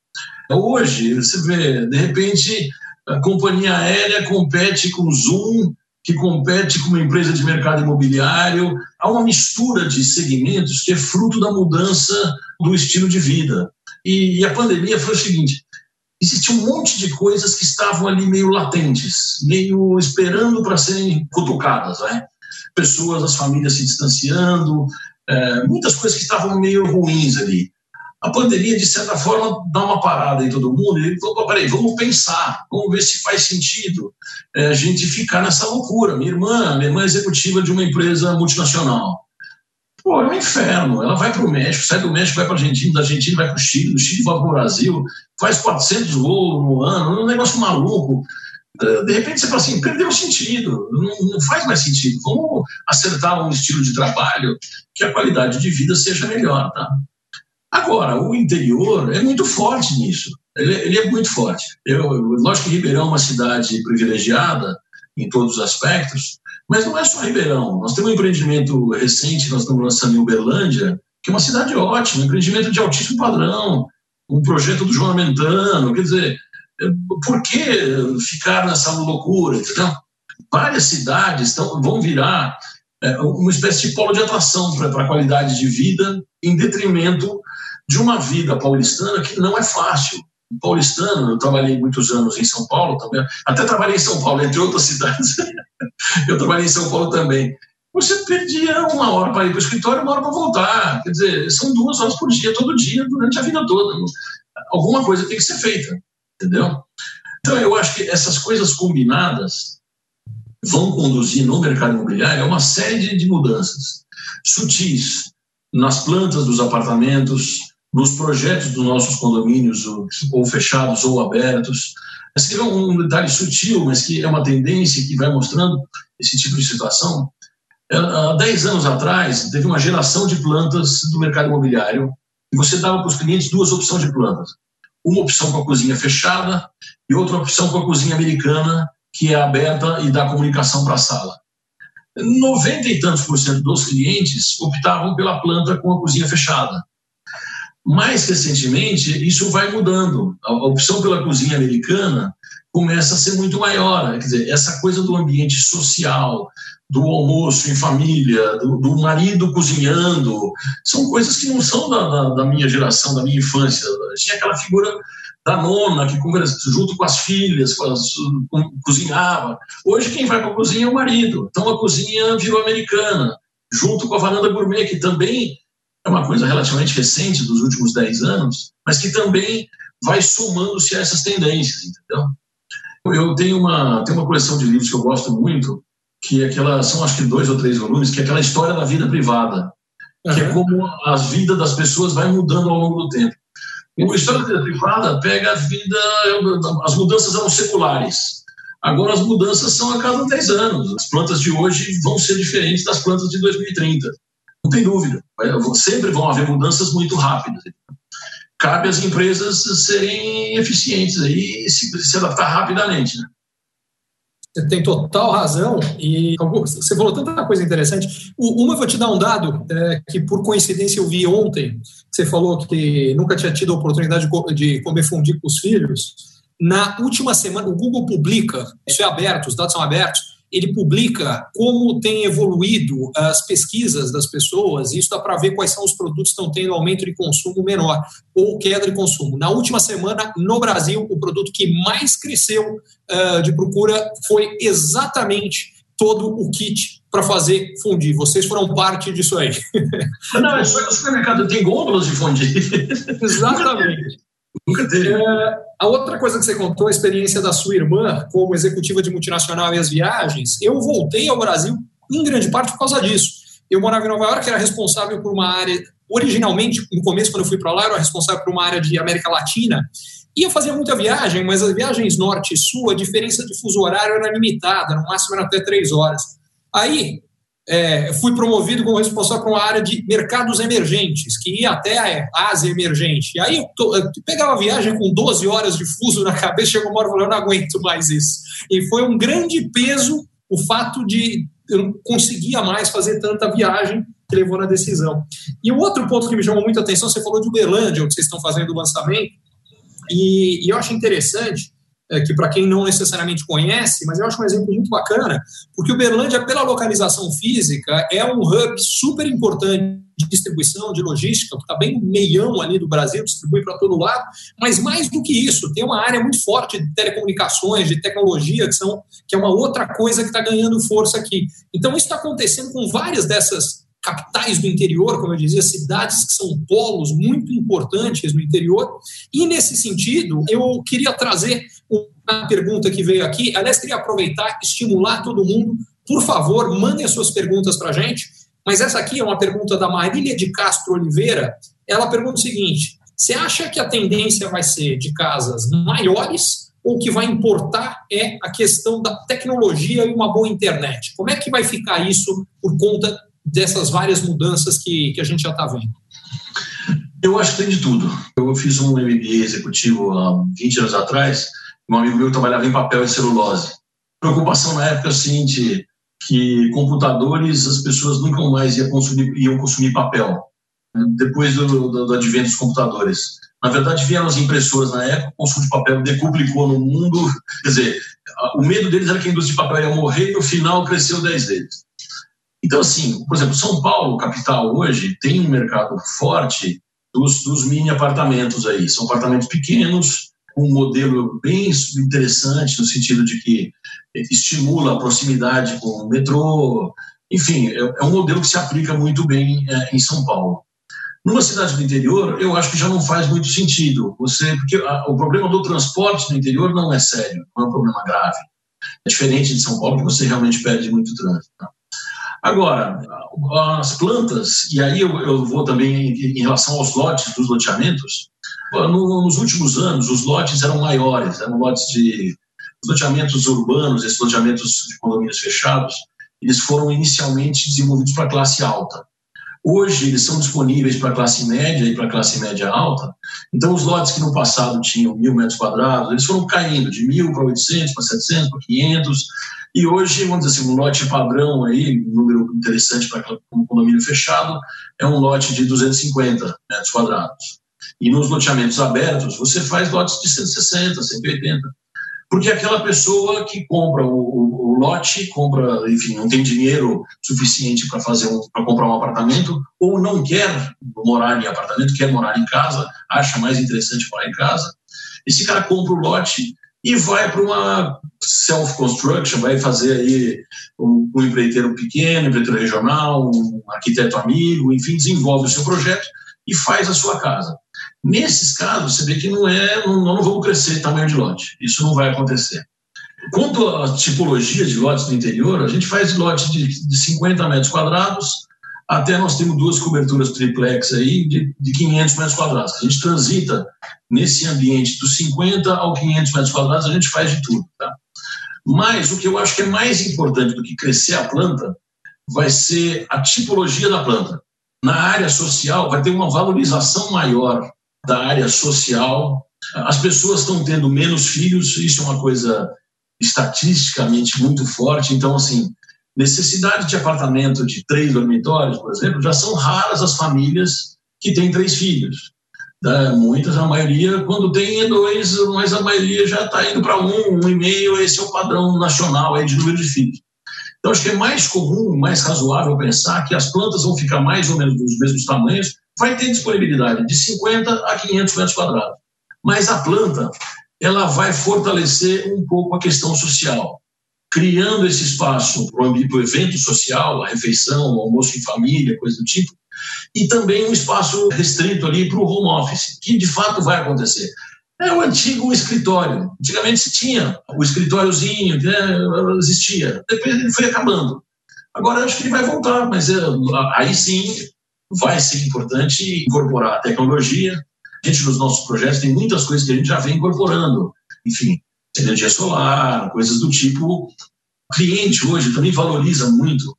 Hoje, você vê, de repente, a companhia aérea compete com o Zoom, que compete com uma empresa de mercado imobiliário. Há uma mistura de segmentos que é fruto da mudança do estilo de vida. E, a pandemia foi o seguinte: existia um monte de coisas que estavam ali meio latentes, meio esperando para serem cutucadas. Né? Pessoas, as famílias se distanciando, é, muitas coisas que estavam meio ruins ali. A pandemia, de certa forma, dá uma parada em todo mundo e falou: peraí, vamos pensar, vamos ver se faz sentido é, a gente ficar nessa loucura. Minha irmã, minha irmã é executiva de uma empresa multinacional. Pô, é um inferno. Ela vai para o México, sai do México, vai para a Argentina, da Argentina vai para o Chile, do Chile vai para o Brasil, faz 400 voos no ano, um negócio maluco. É, de repente você fala assim, perdeu o sentido, não, não, faz mais sentido. Vamos acertar um estilo de trabalho que a qualidade de vida seja melhor, tá? Agora, o interior é muito forte nisso. Ele, ele é muito forte. Eu, lógico que Ribeirão é uma cidade privilegiada em todos os aspectos, mas não é só Ribeirão. Nós temos um empreendimento recente, nós estamos lançando em Uberlândia, que é uma cidade ótima, um empreendimento de altíssimo padrão, um projeto do João Mentano. Quer dizer, é, por que ficar nessa loucura? Entendeu? Várias cidades tão, vão virar é, uma espécie de polo de atração para a qualidade de vida, em detrimento de uma vida paulistana que não é fácil paulistano, eu trabalhei muitos anos em São Paulo também, até trabalhei em São Paulo, entre outras *laughs* cidades. eu trabalhei em São Paulo também. Você perdia uma hora para ir para o escritório, uma hora para voltar. Quer dizer, são duas horas por dia, todo dia, durante a vida toda. Alguma coisa tem que ser feita, entendeu? Então, eu acho que essas coisas combinadas vão conduzir no mercado imobiliário a uma série de mudanças sutis nas plantas dos apartamentos, nos projetos dos nossos condomínios, ou fechados ou abertos. Esse é um detalhe sutil, mas que é uma tendência que vai mostrando esse tipo de situação. É, há 10 anos atrás, teve uma geração de plantas do mercado imobiliário e você dava para os clientes duas opções de plantas. Uma opção com a cozinha fechada e outra opção com a cozinha americana, que é aberta e dá comunicação para a sala. 90 e tantos por cento dos clientes optavam pela planta com a cozinha fechada. Mais recentemente, isso vai mudando. A opção pela cozinha americana começa a ser muito maior. Quer dizer, essa coisa do ambiente social, do almoço em família, do, do marido cozinhando, são coisas que não são da, da, da, minha geração, da minha infância. Tinha aquela figura da nona que junto com as filhas com as, com, cozinhava. Hoje quem vai para a cozinha é o marido. Então a cozinha virou americana, junto com a varanda gourmet, que também é uma coisa relativamente recente, dos últimos 10 anos, mas que também vai somando-se a essas tendências, entendeu? Eu tenho uma, tenho uma coleção de livros que eu gosto muito, que é aquela, são acho que dois ou três volumes, que é aquela história da vida privada, uhum. que é como a vida das pessoas vai mudando ao longo do tempo. O História da Vida Privada pega a vida, as mudanças eram seculares. Agora as mudanças são a cada 10 anos. As plantas de hoje vão ser diferentes das plantas de 2030. Não tem dúvida. Sempre vão haver mudanças muito rápidas. Cabe às empresas serem eficientes aí e se, adaptar rapidamente. Né? Você tem total razão e você falou tanta coisa interessante. Uma, eu vou te dar um dado é, que, por coincidência, eu vi ontem. Você falou que nunca tinha tido a oportunidade de comer fundi com os filhos. Na última semana, o Google publica, isso é aberto, os dados são abertos, ele publica como tem evoluído as pesquisas das pessoas, e isso dá para ver quais são os produtos que estão tendo aumento de consumo menor ou queda de consumo. Na última semana, no Brasil, o produto que mais cresceu uh, de procura foi exatamente todo o kit para fazer fundir. Vocês foram parte disso aí. Não, é só que o supermercado tem gôndolas de fundir. Exatamente. Nunca teve. É, a outra coisa que você contou, a experiência da sua irmã como executiva de multinacional e as viagens, eu voltei ao Brasil em grande parte por causa disso. Eu morava em Nova York, era responsável por uma área. Originalmente, no começo, quando eu fui para lá, eu era responsável por uma área de América Latina. E eu fazia muita viagem, mas as viagens norte e sul, a diferença de fuso horário era limitada, no máximo era até três horas. Aí, é, fui promovido como responsável por uma área de mercados emergentes, que ia até a Ásia emergente. E aí eu, eu pegava a viagem com 12 horas de fuso na cabeça, chegou uma hora e falei, eu não aguento mais isso. E foi um grande peso o fato de eu não conseguia mais fazer tanta viagem que levou na decisão. E o outro ponto que me chamou muita atenção, você falou de Uberlândia, onde vocês estão fazendo o lançamento, e, e eu acho interessante que para quem não necessariamente conhece, mas eu acho um exemplo muito bacana, porque Uberlândia, pela localização física, é um hub super importante de distribuição, de logística, que está bem meião ali do Brasil, distribui para todo lado, mas mais do que isso, tem uma área muito forte de telecomunicações, de tecnologia, que, são, que é uma outra coisa que está ganhando força aqui. Então, isso está acontecendo com várias dessas capitais do interior, como eu dizia, cidades que são polos muito importantes no interior. E nesse sentido, eu queria trazer uma pergunta que veio aqui. Aliás, queria aproveitar, estimular todo mundo. Por favor, mandem as suas perguntas para a gente. Mas essa aqui é uma pergunta da Marília de Castro Oliveira. Ela pergunta o seguinte: você acha que a tendência vai ser de casas maiores ou que vai importar é a questão da tecnologia e uma boa internet? Como é que vai ficar isso por conta dessas várias mudanças que, que a gente já está vendo? Eu acho que tem de tudo. Eu fiz um MBA executivo há 20 anos atrás, um amigo meu trabalhava em papel e celulose. Preocupação na época é seguinte, que computadores as pessoas nunca mais iam consumir, iam consumir papel, depois do, do, do advento dos computadores. Na verdade, vieram as impressoras na época, o consumo de papel decuplicou no mundo. Quer dizer, o medo deles era que a indústria de papel ia morrer e no final cresceu 10 vezes. Então, assim, por exemplo, São Paulo, capital, hoje, tem um mercado forte dos, dos mini apartamentos aí. São apartamentos pequenos, um modelo bem interessante, no sentido de que estimula a proximidade com o metrô. Enfim, é, é um modelo que se aplica muito bem é, em São Paulo. Numa cidade do interior, eu acho que já não faz muito sentido. Você, porque a, o problema do transporte no interior não é sério, não é um problema grave. É diferente de São Paulo, que você realmente perde muito trânsito. Tá? Agora, as plantas, e aí eu, eu vou também em, em, relação aos lotes dos loteamentos, no, nos últimos anos os lotes eram maiores, eram lotes de loteamentos urbanos, esses loteamentos de condomínios fechados, eles foram inicialmente desenvolvidos para classe alta. Hoje eles são disponíveis para classe média e para classe média alta. Então os lotes que no passado tinham mil metros quadrados, eles foram caindo de mil para 800, para 700, para 500. E hoje, vamos dizer assim, um lote padrão aí, um número interessante para um condomínio fechado, é um lote de 250 metros quadrados. E nos loteamentos abertos, você faz lotes de 160, 180 porque aquela pessoa que compra o, o, o, lote, compra, enfim, não tem dinheiro suficiente para fazer um, para comprar um apartamento, ou não quer morar em apartamento, quer morar em casa, acha mais interessante morar em casa. Esse cara compra o lote e vai para uma self-construction, vai fazer aí um, um empreiteiro pequeno, um empreiteiro regional, um arquiteto amigo, enfim, desenvolve o seu projeto e faz a sua casa. Nesses casos, você vê que não é, não, não vamos crescer tamanho de lote. Isso não vai acontecer. Quanto à tipologia de lotes no interior, a gente faz lote de, de 50 metros quadrados, até nós temos duas coberturas triplex aí de, de 500 metros quadrados. A gente transita nesse ambiente dos 50 ao 500 metros quadrados, a gente faz de tudo. Tá? Mas o que eu acho que é mais importante do que crescer a planta vai ser a tipologia da planta. Na área social, vai ter uma valorização maior da área social. As pessoas estão tendo menos filhos, isso é uma coisa estatisticamente muito forte. Então, assim, necessidade de apartamento de três dormitórios, por exemplo, já são raras as famílias que têm três filhos. Né? Muitas, a maioria, quando tem dois, mas a maioria já está indo para um, um e meio. Esse é o padrão nacional aí de número de filhos. Então, acho que é mais comum, mais razoável pensar que as plantas vão ficar mais ou menos dos mesmos tamanhos, vai ter disponibilidade de 50 a 500 metros quadrados. Mas a planta, ela vai fortalecer um pouco a questão social. criando esse espaço para o evento social, a refeição, o almoço em família, coisa do tipo, e também um espaço restrito ali para o home office, que de fato vai acontecer. É o antigo escritório. Antigamente se tinha o escritóriozinho, né, existia. Depois ele foi acabando. Agora acho que ele vai voltar, mas é, aí sim vai ser importante incorporar a tecnologia. Gente, nos nossos projetos, tem muitas coisas que a gente já vem incorporando. Enfim, energia solar, coisas do tipo. O cliente hoje também valoriza muito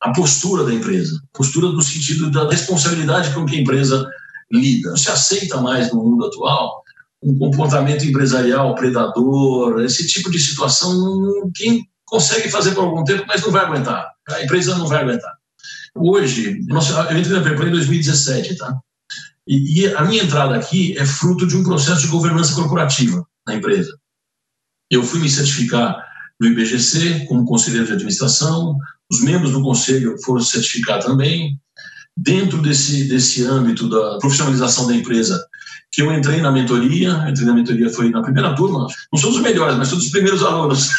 a postura da empresa, postura no sentido da responsabilidade com que a empresa lida. Não se aceita mais no mundo atual um comportamento empresarial predador, esse tipo de situação, quem consegue fazer por algum tempo, mas não vai aguentar. A empresa não vai aguentar. Hoje, eu entrei na Perplay em 2017, tá? E, e a minha entrada aqui é fruto de um processo de governança corporativa na empresa. Eu fui me certificar no IBGC como conselheiro de administração, os membros do conselho foram certificar também. Dentro desse, desse âmbito da profissionalização da empresa, que eu entrei na mentoria, entrei na mentoria foi na primeira turma, não sou dos melhores, mas sou dos primeiros alunos.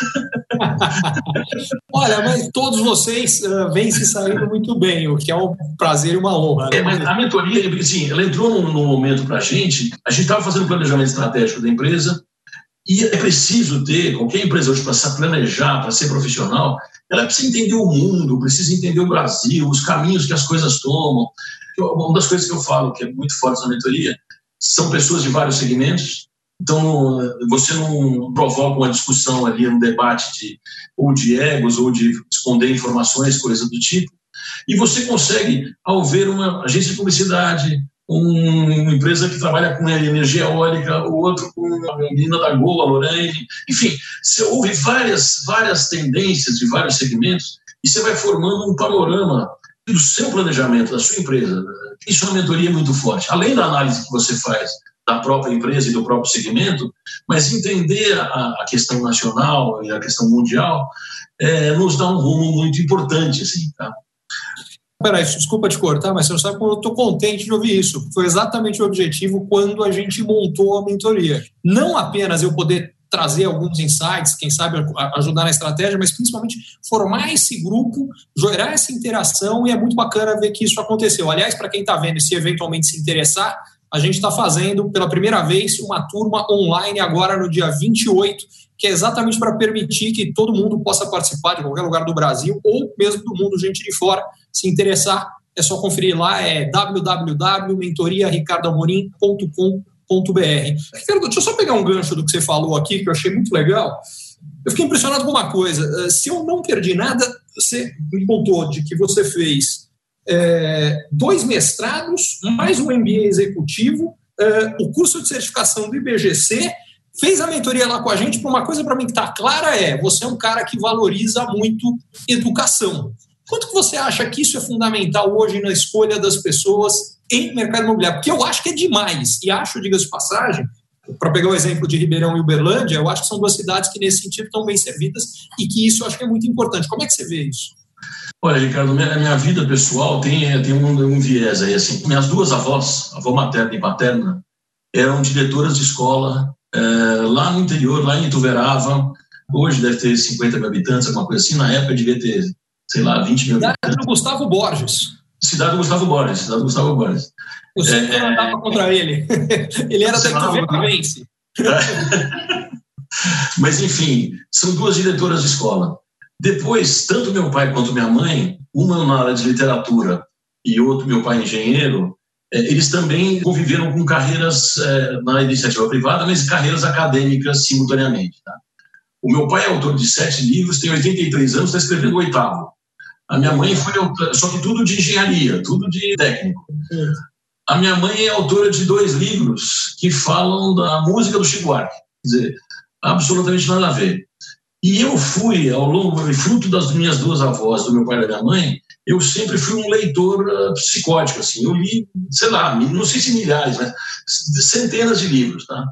*laughs* Olha, mas todos vocês uh, vêm se saindo muito bem, o que é um prazer e uma honra. Né? É, mas a mentoria, assim, ela entrou num, num momento para a gente, a gente estava fazendo planejamento estratégico da empresa, e é preciso ter, qualquer empresa hoje, para se planejar, para ser profissional, ela precisa entender o mundo, precisa entender o Brasil, os caminhos que as coisas tomam. Uma das coisas que eu falo, que é muito forte na mentoria, são pessoas de vários segmentos, então você não provoca uma discussão ali, um debate de, ou de egos, ou de esconder informações, coisa do tipo, e você consegue, ao ver uma agência de publicidade, uma empresa que trabalha com energia eólica, o outro com a menina da Gol, a Lorraine, enfim, você ouve várias, várias tendências de vários segmentos e você vai formando um panorama do seu planejamento, da sua empresa. Isso é uma mentoria muito forte. Além da análise que você faz da própria empresa e do próprio segmento, mas entender a, a questão nacional e a questão mundial é, nos dá um rumo muito importante, assim, tá? Peraí, desculpa te cortar, mas você não sabe como eu estou contente de ouvir isso. Foi exatamente o objetivo quando a gente montou a mentoria. Não apenas eu poder trazer alguns insights, quem sabe ajudar na estratégia, mas principalmente formar esse grupo, gerar essa interação e é muito bacana ver que isso aconteceu. Aliás, para quem está vendo e se eventualmente se interessar, a gente está fazendo pela primeira vez uma turma online agora no dia 28, que é exatamente para permitir que todo mundo possa participar de qualquer lugar do Brasil ou mesmo do mundo, gente de fora, se interessar, é só conferir lá, é www.mentoriaricardoamorim.com.br. Ricardo, deixa eu só pegar um gancho do que você falou aqui, que eu achei muito legal. Eu fiquei impressionado com uma coisa. Eh, se eu não perdi nada, você me contou de que você fez é, dois mestrados, mais um MBA executivo, é, o curso de certificação do IBGC, fez a mentoria lá com a gente. Por uma coisa para mim que está clara é: você é um cara que valoriza muito educação. Quanto que você acha que isso é fundamental hoje na escolha das pessoas em mercado imobiliário? Porque eu acho que é demais. E acho, diga-se de passagem, para pegar o exemplo de Ribeirão e Uberlândia, eu acho que são duas cidades que, nesse sentido, estão bem servidas e que isso eu acho que é muito importante. Como é que você vê isso? Olha, Ricardo, minha, minha vida pessoal tem, tem um, um viés aí. Assim. Minhas duas avós, avó materna e paterna, eram diretoras de escola é, lá no interior, lá em Ituverava. Hoje deve ter 50 mil habitantes, alguma coisa assim. Na época devia ter sei lá, 20 mil Cidade do Gustavo Borges. Cidade do Gustavo Borges, cidade do Gustavo Borges. Eu sempre é, andava contra ele. *laughs* ele era da vence. *laughs* Mas, enfim, são duas diretoras de escola. Depois, tanto meu pai quanto minha mãe, uma na área de literatura e outro, meu pai engenheiro, é, eles também conviveram com carreiras é, na iniciativa privada, mas carreiras acadêmicas simultaneamente. Tá? O meu pai é autor de sete livros, tem 83 anos, está escrevendo o oitavo. A minha mãe foi, só que tudo de engenharia, tudo de técnico. A minha mãe é autora de dois livros que falam da música do Chico Buarque. Quer dizer, absolutamente nada a ver. E eu fui, ao longo, fruto das minhas duas avós, do meu pai e da minha mãe, eu sempre fui um leitor uh, psicótico, assim. Eu li, sei lá, não sei se milhares, mas centenas de livros, tá?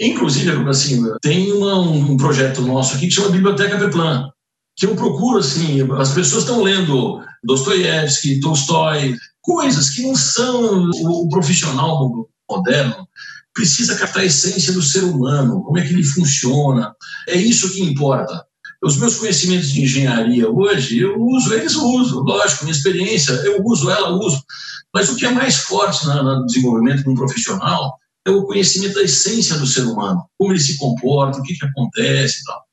Inclusive, assim, tem uma, um projeto nosso aqui que chama Biblioteca Peplan, que eu procuro, assim, as pessoas estão lendo Dostoiévski, Tolstói, coisas que não são o, profissional moderno precisa captar a essência do ser humano, como é que ele funciona. É isso que importa. os meus conhecimentos de engenharia hoje, eu uso, eles uso, lógico, minha experiência, eu uso, ela uso. Mas o que é mais forte no desenvolvimento de um profissional é o conhecimento da essência do ser humano, como ele se comporta, o que, que acontece e tal.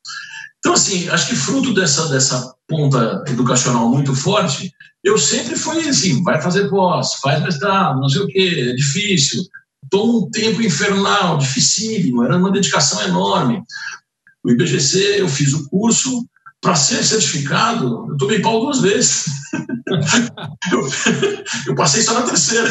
Então, assim, acho que fruto dessa, dessa ponta educacional muito forte, eu sempre fui assim, vai fazer pós, faz mestrado, não sei o quê, é difícil, toma um tempo infernal, dificílimo, era uma dedicação enorme. O IBGC, eu fiz o curso, para ser certificado, eu tomei pau duas vezes. *laughs* eu, eu, passei só na terceira.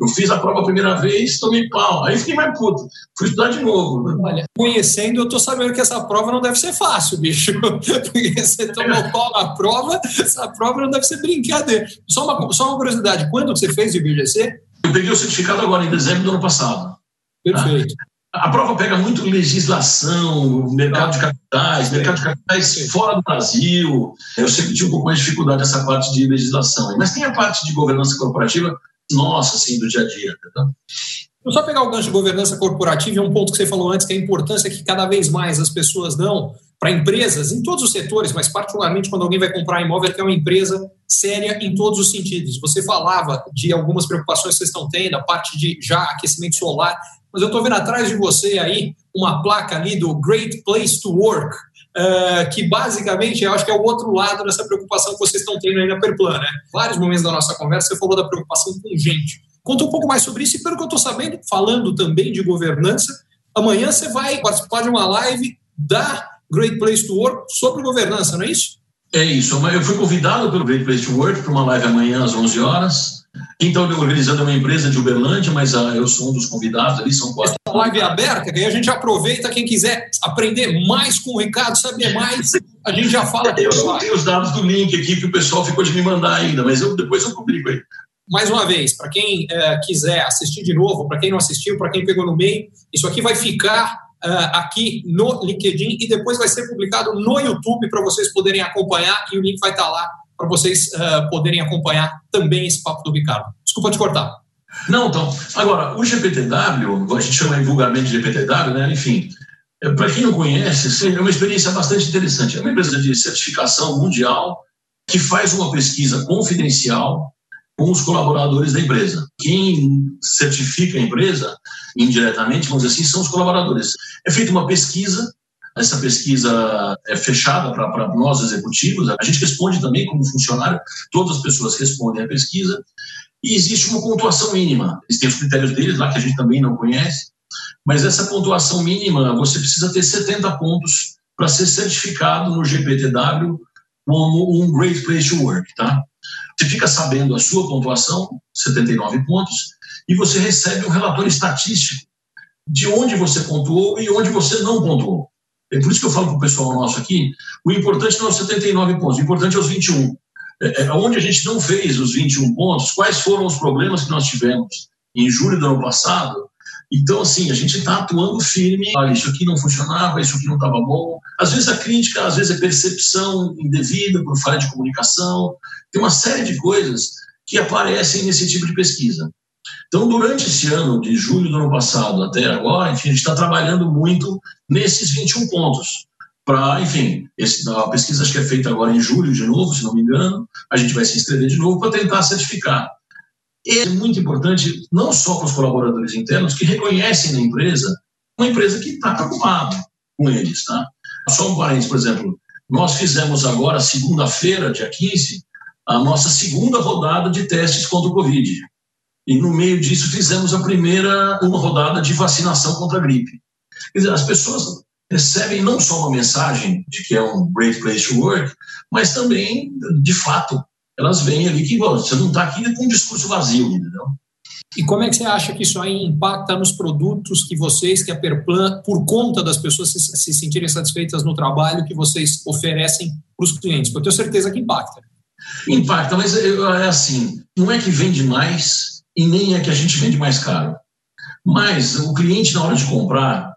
Eu fiz a prova a primeira vez, tomei pau. Aí fiquei mais puto. Fui estudar de novo. Olha, conhecendo, eu tô sabendo que essa prova não deve ser fácil, bicho. *laughs* Porque você tomou pau na prova, essa prova não deve ser brincadeira. Só uma, só uma curiosidade: quando você fez o IBGC? Eu peguei o certificado agora, em dezembro do ano passado. Perfeito. A prova pega muito legislação, mercado de capitais, mercado de capitais fora do Brasil. Eu sempre tive um pouco mais de dificuldade nessa parte de legislação. Mas tem a parte de governança corporativa nossa, assim, do dia a dia. Tá? Vou só pegar o gancho de governança corporativa e um ponto que você falou antes, que é a importância que cada vez mais as pessoas dão para empresas em todos os setores, mas particularmente quando alguém vai comprar imóvel, que é uma empresa séria em todos os sentidos. Você falava de algumas preocupações que vocês estão tendo, a parte de já aquecimento solar, mas eu estou vendo atrás de você aí uma placa ali do Great Place to Work, uh, que basicamente eu acho que é o outro lado dessa preocupação que vocês estão tendo aí na Perplan, né? Vários momentos da nossa conversa você falou da preocupação com gente. Conta um pouco mais sobre isso e pelo que eu estou sabendo, falando também de governança, amanhã você vai participar de uma live da Great Place to Work sobre governança, não é isso? É isso. Eu fui convidado pelo Great Place to Work para uma live amanhã às 11 horas. Quem está organizando é uma empresa de Uberlândia, mas ah, eu sou um dos convidados ali, são quatro. Essa live é aberta, que aí a gente aproveita, quem quiser aprender mais com o Ricardo, saber mais, a gente já fala. eu não tenho os dados do link aqui que o pessoal ficou de me mandar ainda, mas eu, depois eu publico aí. Mais uma vez, para quem é, quiser assistir de novo, para quem não assistiu, para quem pegou no meio, isso aqui vai ficar uh, aqui no LinkedIn e depois vai ser publicado no YouTube para vocês poderem acompanhar e o link vai estar tá lá para vocês uh, poderem acompanhar também esse papo do Ricardo. Desculpa te cortar. Não, então. Agora, o GPTW, a gente chama vulgarmente de GPTW, né? Enfim, é, para quem não conhece, é uma experiência bastante interessante. É uma empresa de certificação mundial que faz uma pesquisa confidencial com os colaboradores da empresa. Quem certifica a empresa, indiretamente, vamos dizer assim, são os colaboradores. É feita uma pesquisa essa pesquisa é fechada para nós executivos. A gente responde também como funcionário, todas as pessoas respondem à pesquisa. E existe uma pontuação mínima. Eles têm os critérios deles lá, que a gente também não conhece. Mas essa pontuação mínima, você precisa ter 70 pontos para ser certificado no GPTW como um Great Place to Work, tá? Você fica sabendo a sua pontuação, 79 pontos, e você recebe um relatório estatístico de onde você pontuou e onde você não pontuou. É por isso que eu falo para o pessoal nosso aqui, o importante não é os 79 pontos, o importante é os 21. É, é, onde a gente não fez os 21 pontos, quais foram os problemas que nós tivemos em julho do ano passado. Então, assim, a gente está atuando firme. Olha, isso aqui não funcionava, isso aqui não estava bom. Às vezes a crítica, às vezes é percepção indevida por falha de comunicação. Tem uma série de coisas que aparecem nesse tipo de pesquisa. Então, durante esse ano, de julho do ano passado até agora, enfim, a gente está trabalhando muito nesses 21 pontos. Para, enfim, esse, a pesquisa acho que é feita agora em julho de novo, se não me engano, a gente vai se inscrever de novo para tentar certificar. E é muito importante, não só para os colaboradores internos, que reconhecem na empresa uma empresa que está preocupada com eles. Tá? Só um parênteses, por exemplo, nós fizemos agora, segunda-feira, dia 15, a nossa segunda rodada de testes contra o Covid. E no meio disso fizemos a primeira uma rodada de vacinação contra a gripe. Quer dizer, as pessoas recebem não só uma mensagem de que é um great place to work, mas também, de fato, elas veem ali que você não está aqui com um discurso vazio, entendeu? E como é que você acha que isso aí impacta nos produtos que vocês, que a Perplan, por conta das pessoas se, se sentirem satisfeitas no trabalho que vocês oferecem para os clientes? Porque eu tenho certeza que impacta. Impacta, mas é assim, não é que vende mais, e nem é que a gente vende mais caro. Mas o cliente, na hora de comprar,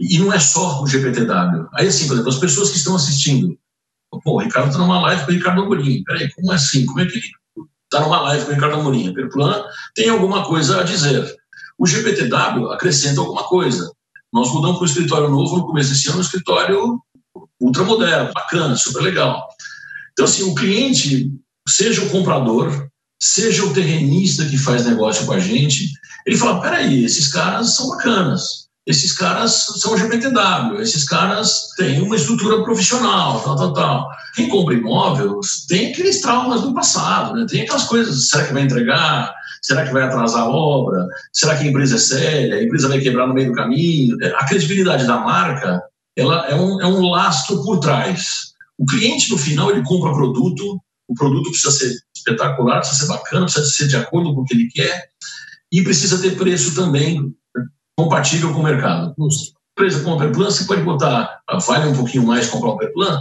e não é só o GPTW, aí assim, por exemplo, as pessoas que estão assistindo, pô, o Ricardo está numa live com o Ricardo Amorim, peraí, como assim? Como é que ele está numa live com o Ricardo Amorim? A Perplan tem alguma coisa a dizer. O GPTW acrescenta alguma coisa. Nós mudamos para um escritório novo no começo desse ano, um escritório ultramoderno, bacana, super legal. Então, assim, o cliente, seja o comprador, seja o terrenista que faz negócio com a gente, ele fala: peraí, esses caras são bacanas, esses caras são GPTW, esses caras têm uma estrutura profissional, tal, tal, tal. Quem compra imóveis tem aqueles traumas do passado, né? tem aquelas coisas: será que vai entregar? Será que vai atrasar a obra? Será que a empresa é séria? A empresa vai quebrar no meio do caminho? A credibilidade da marca ela é um, é um lastro por trás. O cliente, no final, ele compra produto, o produto precisa ser espetacular, precisa ser bacana, precisa ser de acordo com o que ele quer e precisa ter preço também compatível com o mercado. A empresa compra Perplan, você pode botar, ah, vale um pouquinho mais comprar o Perplan?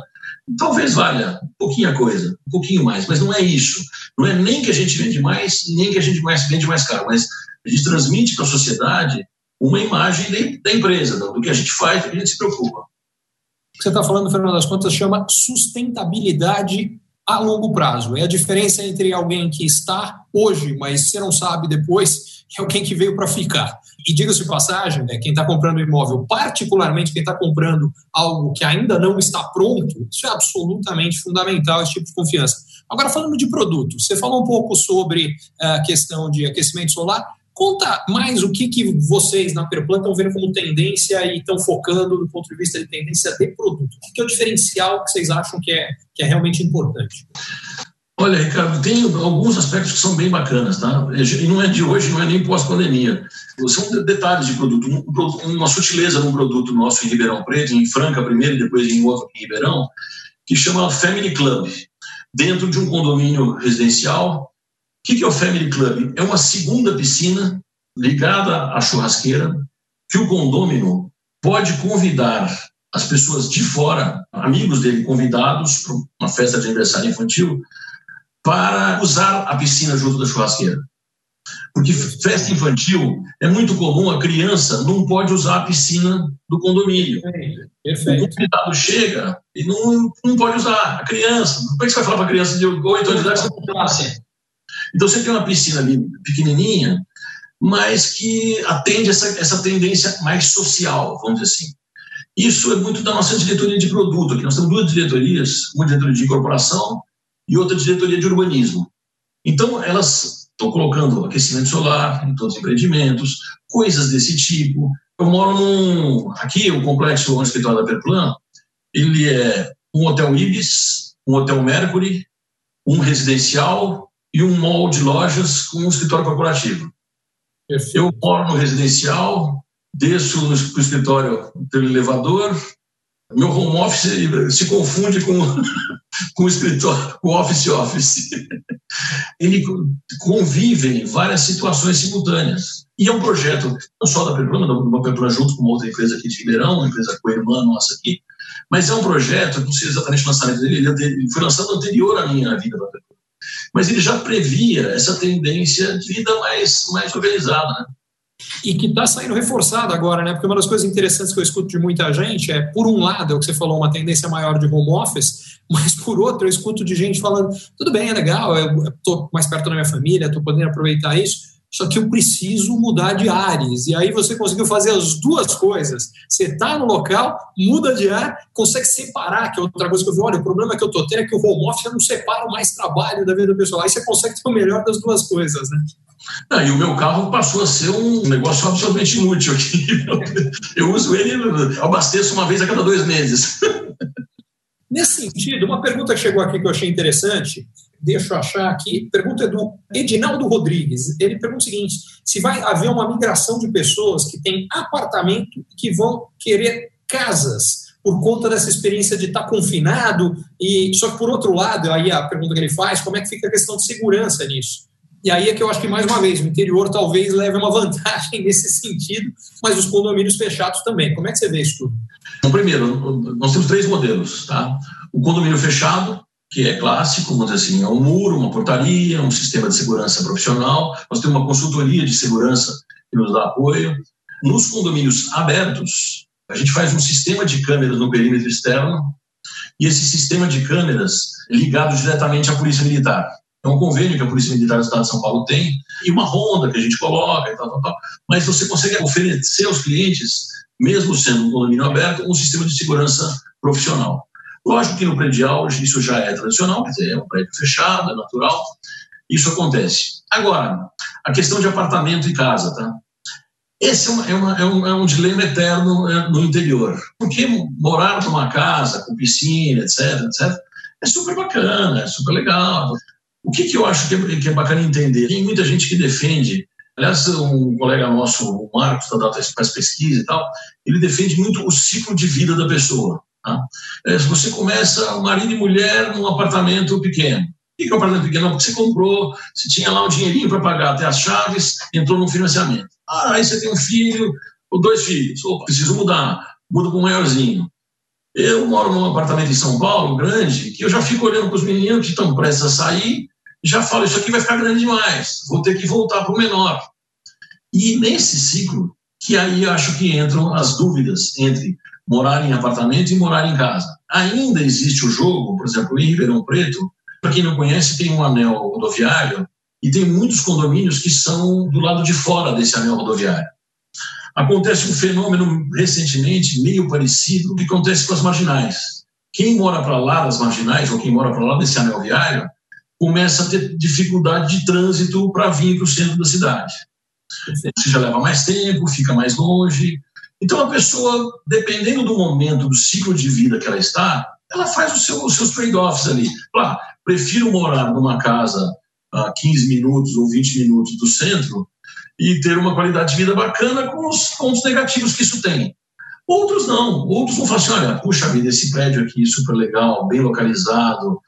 Talvez valha um pouquinho a coisa, um pouquinho mais, mas não é isso. Não é nem que a gente vende mais, nem que a gente mais, vende mais caro, mas a gente transmite para a sociedade uma imagem da empresa, do que a gente faz, do que a gente se preocupa. O que você está falando, no final das contas, chama sustentabilidade a longo prazo. É a diferença entre alguém que está hoje, mas você não sabe depois, e alguém que veio para ficar. E diga-se passagem, né, quem está comprando imóvel, particularmente quem está comprando algo que ainda não está pronto, isso é absolutamente fundamental, esse tipo de confiança. Agora, falando de produto, você falou um pouco sobre eh, a questão de aquecimento solar. Conta mais o que, que vocês na Perplan estão vendo como tendência e estão focando do ponto de vista de tendência de produto. O que é o diferencial que vocês acham que é, que é realmente importante? Olha, Ricardo, tem alguns aspectos que são bem bacanas, tá? E não é de hoje, não é nem pós-pandemia. São detalhes de produto, uma sutileza no produto nosso em Ribeirão Preto, em Franca primeiro depois em outro em Ribeirão, que chama Family Club. Dentro de um condomínio residencial, o que é o Family Club? É uma segunda piscina ligada à churrasqueira que o condômino pode convidar as pessoas de fora, amigos dele convidados para uma festa de aniversário infantil, para usar a piscina junto da churrasqueira. Porque festa infantil é muito comum a criança não pode usar a piscina do condomínio. Perfeito. O convidado chega e não, não pode usar a criança. Como é que você vai falar para a criança de 8 anos de idade? Você não assim? Então você tem uma piscina ali pequenininha, mas que atende essa, essa tendência mais social, vamos dizer assim. Isso é muito da nossa diretoria de produto. Aqui nós temos duas diretorias, uma diretoria de incorporação e outra diretoria de urbanismo. Então elas estão colocando aquecimento solar em todos os empreendimentos, coisas desse tipo. Eu moro num aqui o complexo o escritório da Perplan, ele é um hotel Ibis, um hotel Mercury, um residencial e um mall de lojas com um escritório corporativo. Perfeito. Eu moro no residencial, desço no escritório pelo elevador, meu home office se confunde com, *laughs* com o escritório, com o office office. *laughs* Ele convive em várias situações simultâneas. E é um projeto não só da Perplana, de uma Perplana junto com uma outra empresa aqui de Ribeirão, uma empresa com a irmã nossa aqui, mas é um projeto, não sei exatamente o lançamento dele, ele foi lançado anterior à minha vida da Perplana mas ele já previa essa tendência de vida mais, mais organizada. Né? E que está saindo reforçado agora, né? Porque uma das coisas interessantes que eu escuto de muita gente é, por um lado, é o que você falou, uma tendência maior de home office, *laughs* mas por outro, eu escuto de gente falando: tudo bem, é legal, eu estou mais perto da minha família, estou podendo aproveitar isso, só que eu preciso mudar de ares. E aí você conseguiu fazer as duas coisas. Você está no local, muda de ar, consegue separar, que é outra coisa que eu vi. Olha, o problema que eu estou tendo é que o home office eu não separa mais trabalho da vida pessoal. Aí você consegue ter o melhor das duas coisas, né? Ah, e o meu carro passou a ser um negócio absolutamente inútil aqui. *laughs* Eu uso ele, abasteço uma vez a cada dois meses. *laughs* Nesse sentido, uma pergunta que chegou aqui que eu achei interessante deixa eu achar aqui. Pergunta é do Edinaldo Rodrigues. Ele pergunta o seguinte: se vai haver uma migração de pessoas que têm apartamento e que vão querer casas por conta dessa experiência de estar confinado e só que por outro lado aí a pergunta que ele faz como é que fica a questão de segurança nisso e aí é que eu acho que mais uma vez o interior talvez leve uma *laughs* vantagem nesse sentido mas os condomínios fechados também como é que você vê isso tudo Bom, primeiro nós temos três modelos tá o condomínio fechado que é clássico, vamos dizer assim, é um muro, uma portaria, um sistema de segurança profissional. Nós temos uma consultoria de segurança que nos dá apoio. Nos condomínios abertos, a gente faz um sistema de câmeras no perímetro externo e esse sistema de câmeras ligado diretamente à Polícia Militar. É um convênio que a Polícia Militar do Estado de São Paulo tem e uma ronda que a gente coloca e tal, tal, tal. Mas você consegue oferecer aos clientes, mesmo sendo um condomínio aberto, um sistema de segurança profissional. Lógico que no predial isso já é tradicional, quer dizer, é um prédio fechado, é natural, isso acontece. Agora, a questão de apartamento e casa, tá? Esse é, uma, é, uma, é, um, é um, dilema eterno é, no interior. Porque morar numa casa com piscina, etc., etc., é super bacana, é super legal. O que, que eu acho que é, que é bacana entender? Tem muita gente que defende Aliás, um colega nosso, o Marcos, da Data faz pesquisa e tal, ele defende muito o ciclo de vida da pessoa. Tá? É, você começa, marido e mulher, num apartamento pequeno. Por que é um apartamento pequeno? Porque você comprou, você tinha lá um dinheirinho para pagar até as chaves, entrou no financiamento. Ah, aí você tem um filho, ou dois filhos. Opa, preciso mudar, muda para um maiorzinho. Eu moro num apartamento em São Paulo, grande, que eu já fico olhando para os meninos que estão prestes a sair, já falo, isso aqui vai ficar grande demais, vou ter que voltar para o menor. E nesse ciclo, que aí acho que entram as dúvidas entre morar em apartamento e morar em casa. Ainda existe o jogo, por exemplo, em Ribeirão Preto, para quem não conhece, tem um anel rodoviário e tem muitos condomínios que são do lado de fora desse anel rodoviário. Acontece um fenômeno recentemente meio parecido que acontece com as marginais. Quem mora para lá das marginais ou quem mora para lá desse anel viário começa a ter dificuldade de trânsito para vir para o centro da cidade. Você já leva mais tempo, fica mais longe. Então, a pessoa, dependendo do momento, do ciclo de vida que ela está, ela faz seu, os seus trade-offs ali. Claro, prefiro morar numa casa a 15 minutos ou 20 minutos do centro e ter uma qualidade de vida bacana com os pontos negativos que isso tem. Outros não, outros vão falar assim, olha, puxa vida, esse prédio aqui super legal, bem localizado,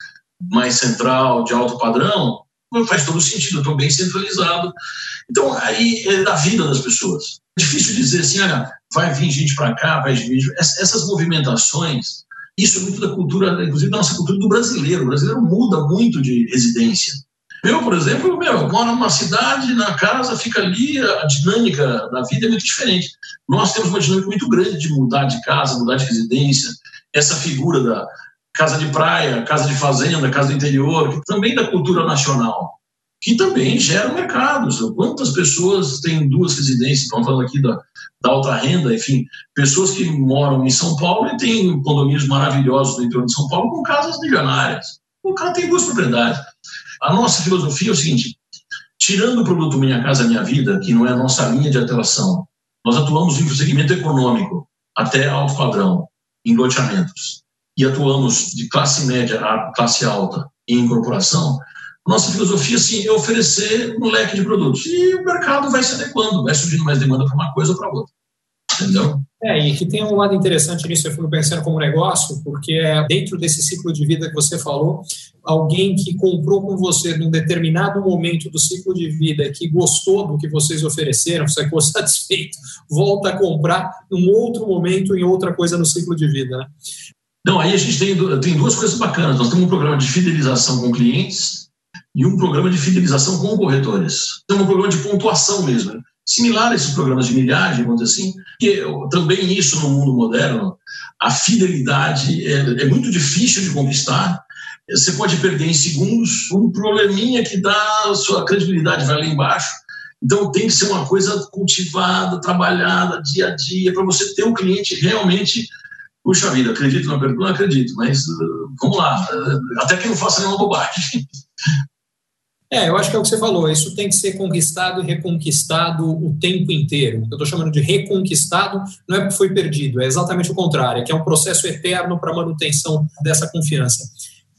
mais central, de alto padrão, faz todo sentido, estou bem centralizado. Então, aí é da vida das pessoas. É difícil dizer assim, olha, vai vir gente para cá, vai vir. Essas movimentações, isso é muito da cultura, inclusive da nossa cultura do brasileiro. O brasileiro muda muito de residência. Eu, por exemplo, meu, moro numa cidade, na casa, fica ali, a dinâmica da vida é muito diferente. Nós temos uma dinâmica muito grande de mudar de casa, mudar de residência. Essa figura da, casa de praia, casa de fazenda, casa do interior, que também da cultura nacional, que também gera mercados. Quantas pessoas têm duas residências? Estamos falando aqui da, da alta renda, enfim, pessoas que moram em São Paulo e têm condomínios maravilhosos no interior de São Paulo com casas milionárias. O cara tem duas propriedades. A nossa filosofia é o seguinte: tirando o produto Minha Casa Minha Vida, que não é a nossa linha de atuação, nós atuamos em segmento econômico, até alto padrão, em loteamentos e atuamos de classe média a classe alta em incorporação, nossa filosofia sim, é oferecer um leque de produtos. E o mercado vai se adequando, vai surgindo mais demanda para uma coisa ou para outra. Entendeu? É, e que tem um lado interessante nisso, eu fico pensando como negócio, porque é dentro desse ciclo de vida que você falou, alguém que comprou com você num determinado momento do ciclo de vida, que gostou do que vocês ofereceram, ficou *laughs* satisfeito, volta a comprar num outro momento, em outra coisa no ciclo de vida. Né? Não, aí a gente tem, tem duas coisas bacanas. Nós temos um programa de fidelização com clientes e um programa de fidelização com corretores. Temos um programa de pontuação mesmo, né? similar a esses programas de milhagem, vamos dizer assim, que também isso no mundo moderno, a fidelidade é, é muito difícil de conquistar. Você pode perder em segundos um probleminha que dá a sua credibilidade vai lá embaixo. Então tem que ser uma coisa cultivada, trabalhada dia a dia, para você ter um cliente realmente Puxa vida, acredito na pergunta? Não acredito, mas uh, vamos lá, até que não faça nenhuma bobagem. É, eu acho que é o que você falou, isso tem que ser conquistado e reconquistado o tempo inteiro. Eu estou chamando de reconquistado, não é porque foi perdido, é exatamente o contrário, é que é um processo eterno para manutenção dessa confiança.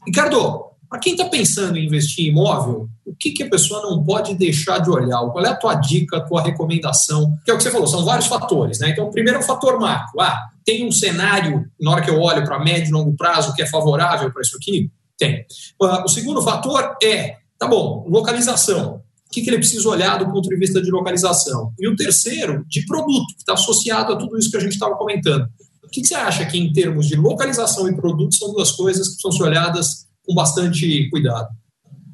Ricardo, para quem está pensando em investir em imóvel, o que, que a pessoa não pode deixar de olhar? Qual é a tua dica, a tua recomendação? Que é o que você falou, são vários fatores, né? Então, o primeiro é o fator macro. Ah, tem um cenário, na hora que eu olho para médio e longo prazo, que é favorável para isso aqui? Tem. Ah, o segundo fator é, tá bom, localização. O que, que ele precisa olhar do ponto de vista de localização? E o terceiro, de produto, que está associado a tudo isso que a gente estava comentando. O que, que você acha que, em termos de localização e produto, são duas coisas que precisam ser olhadas com bastante cuidado?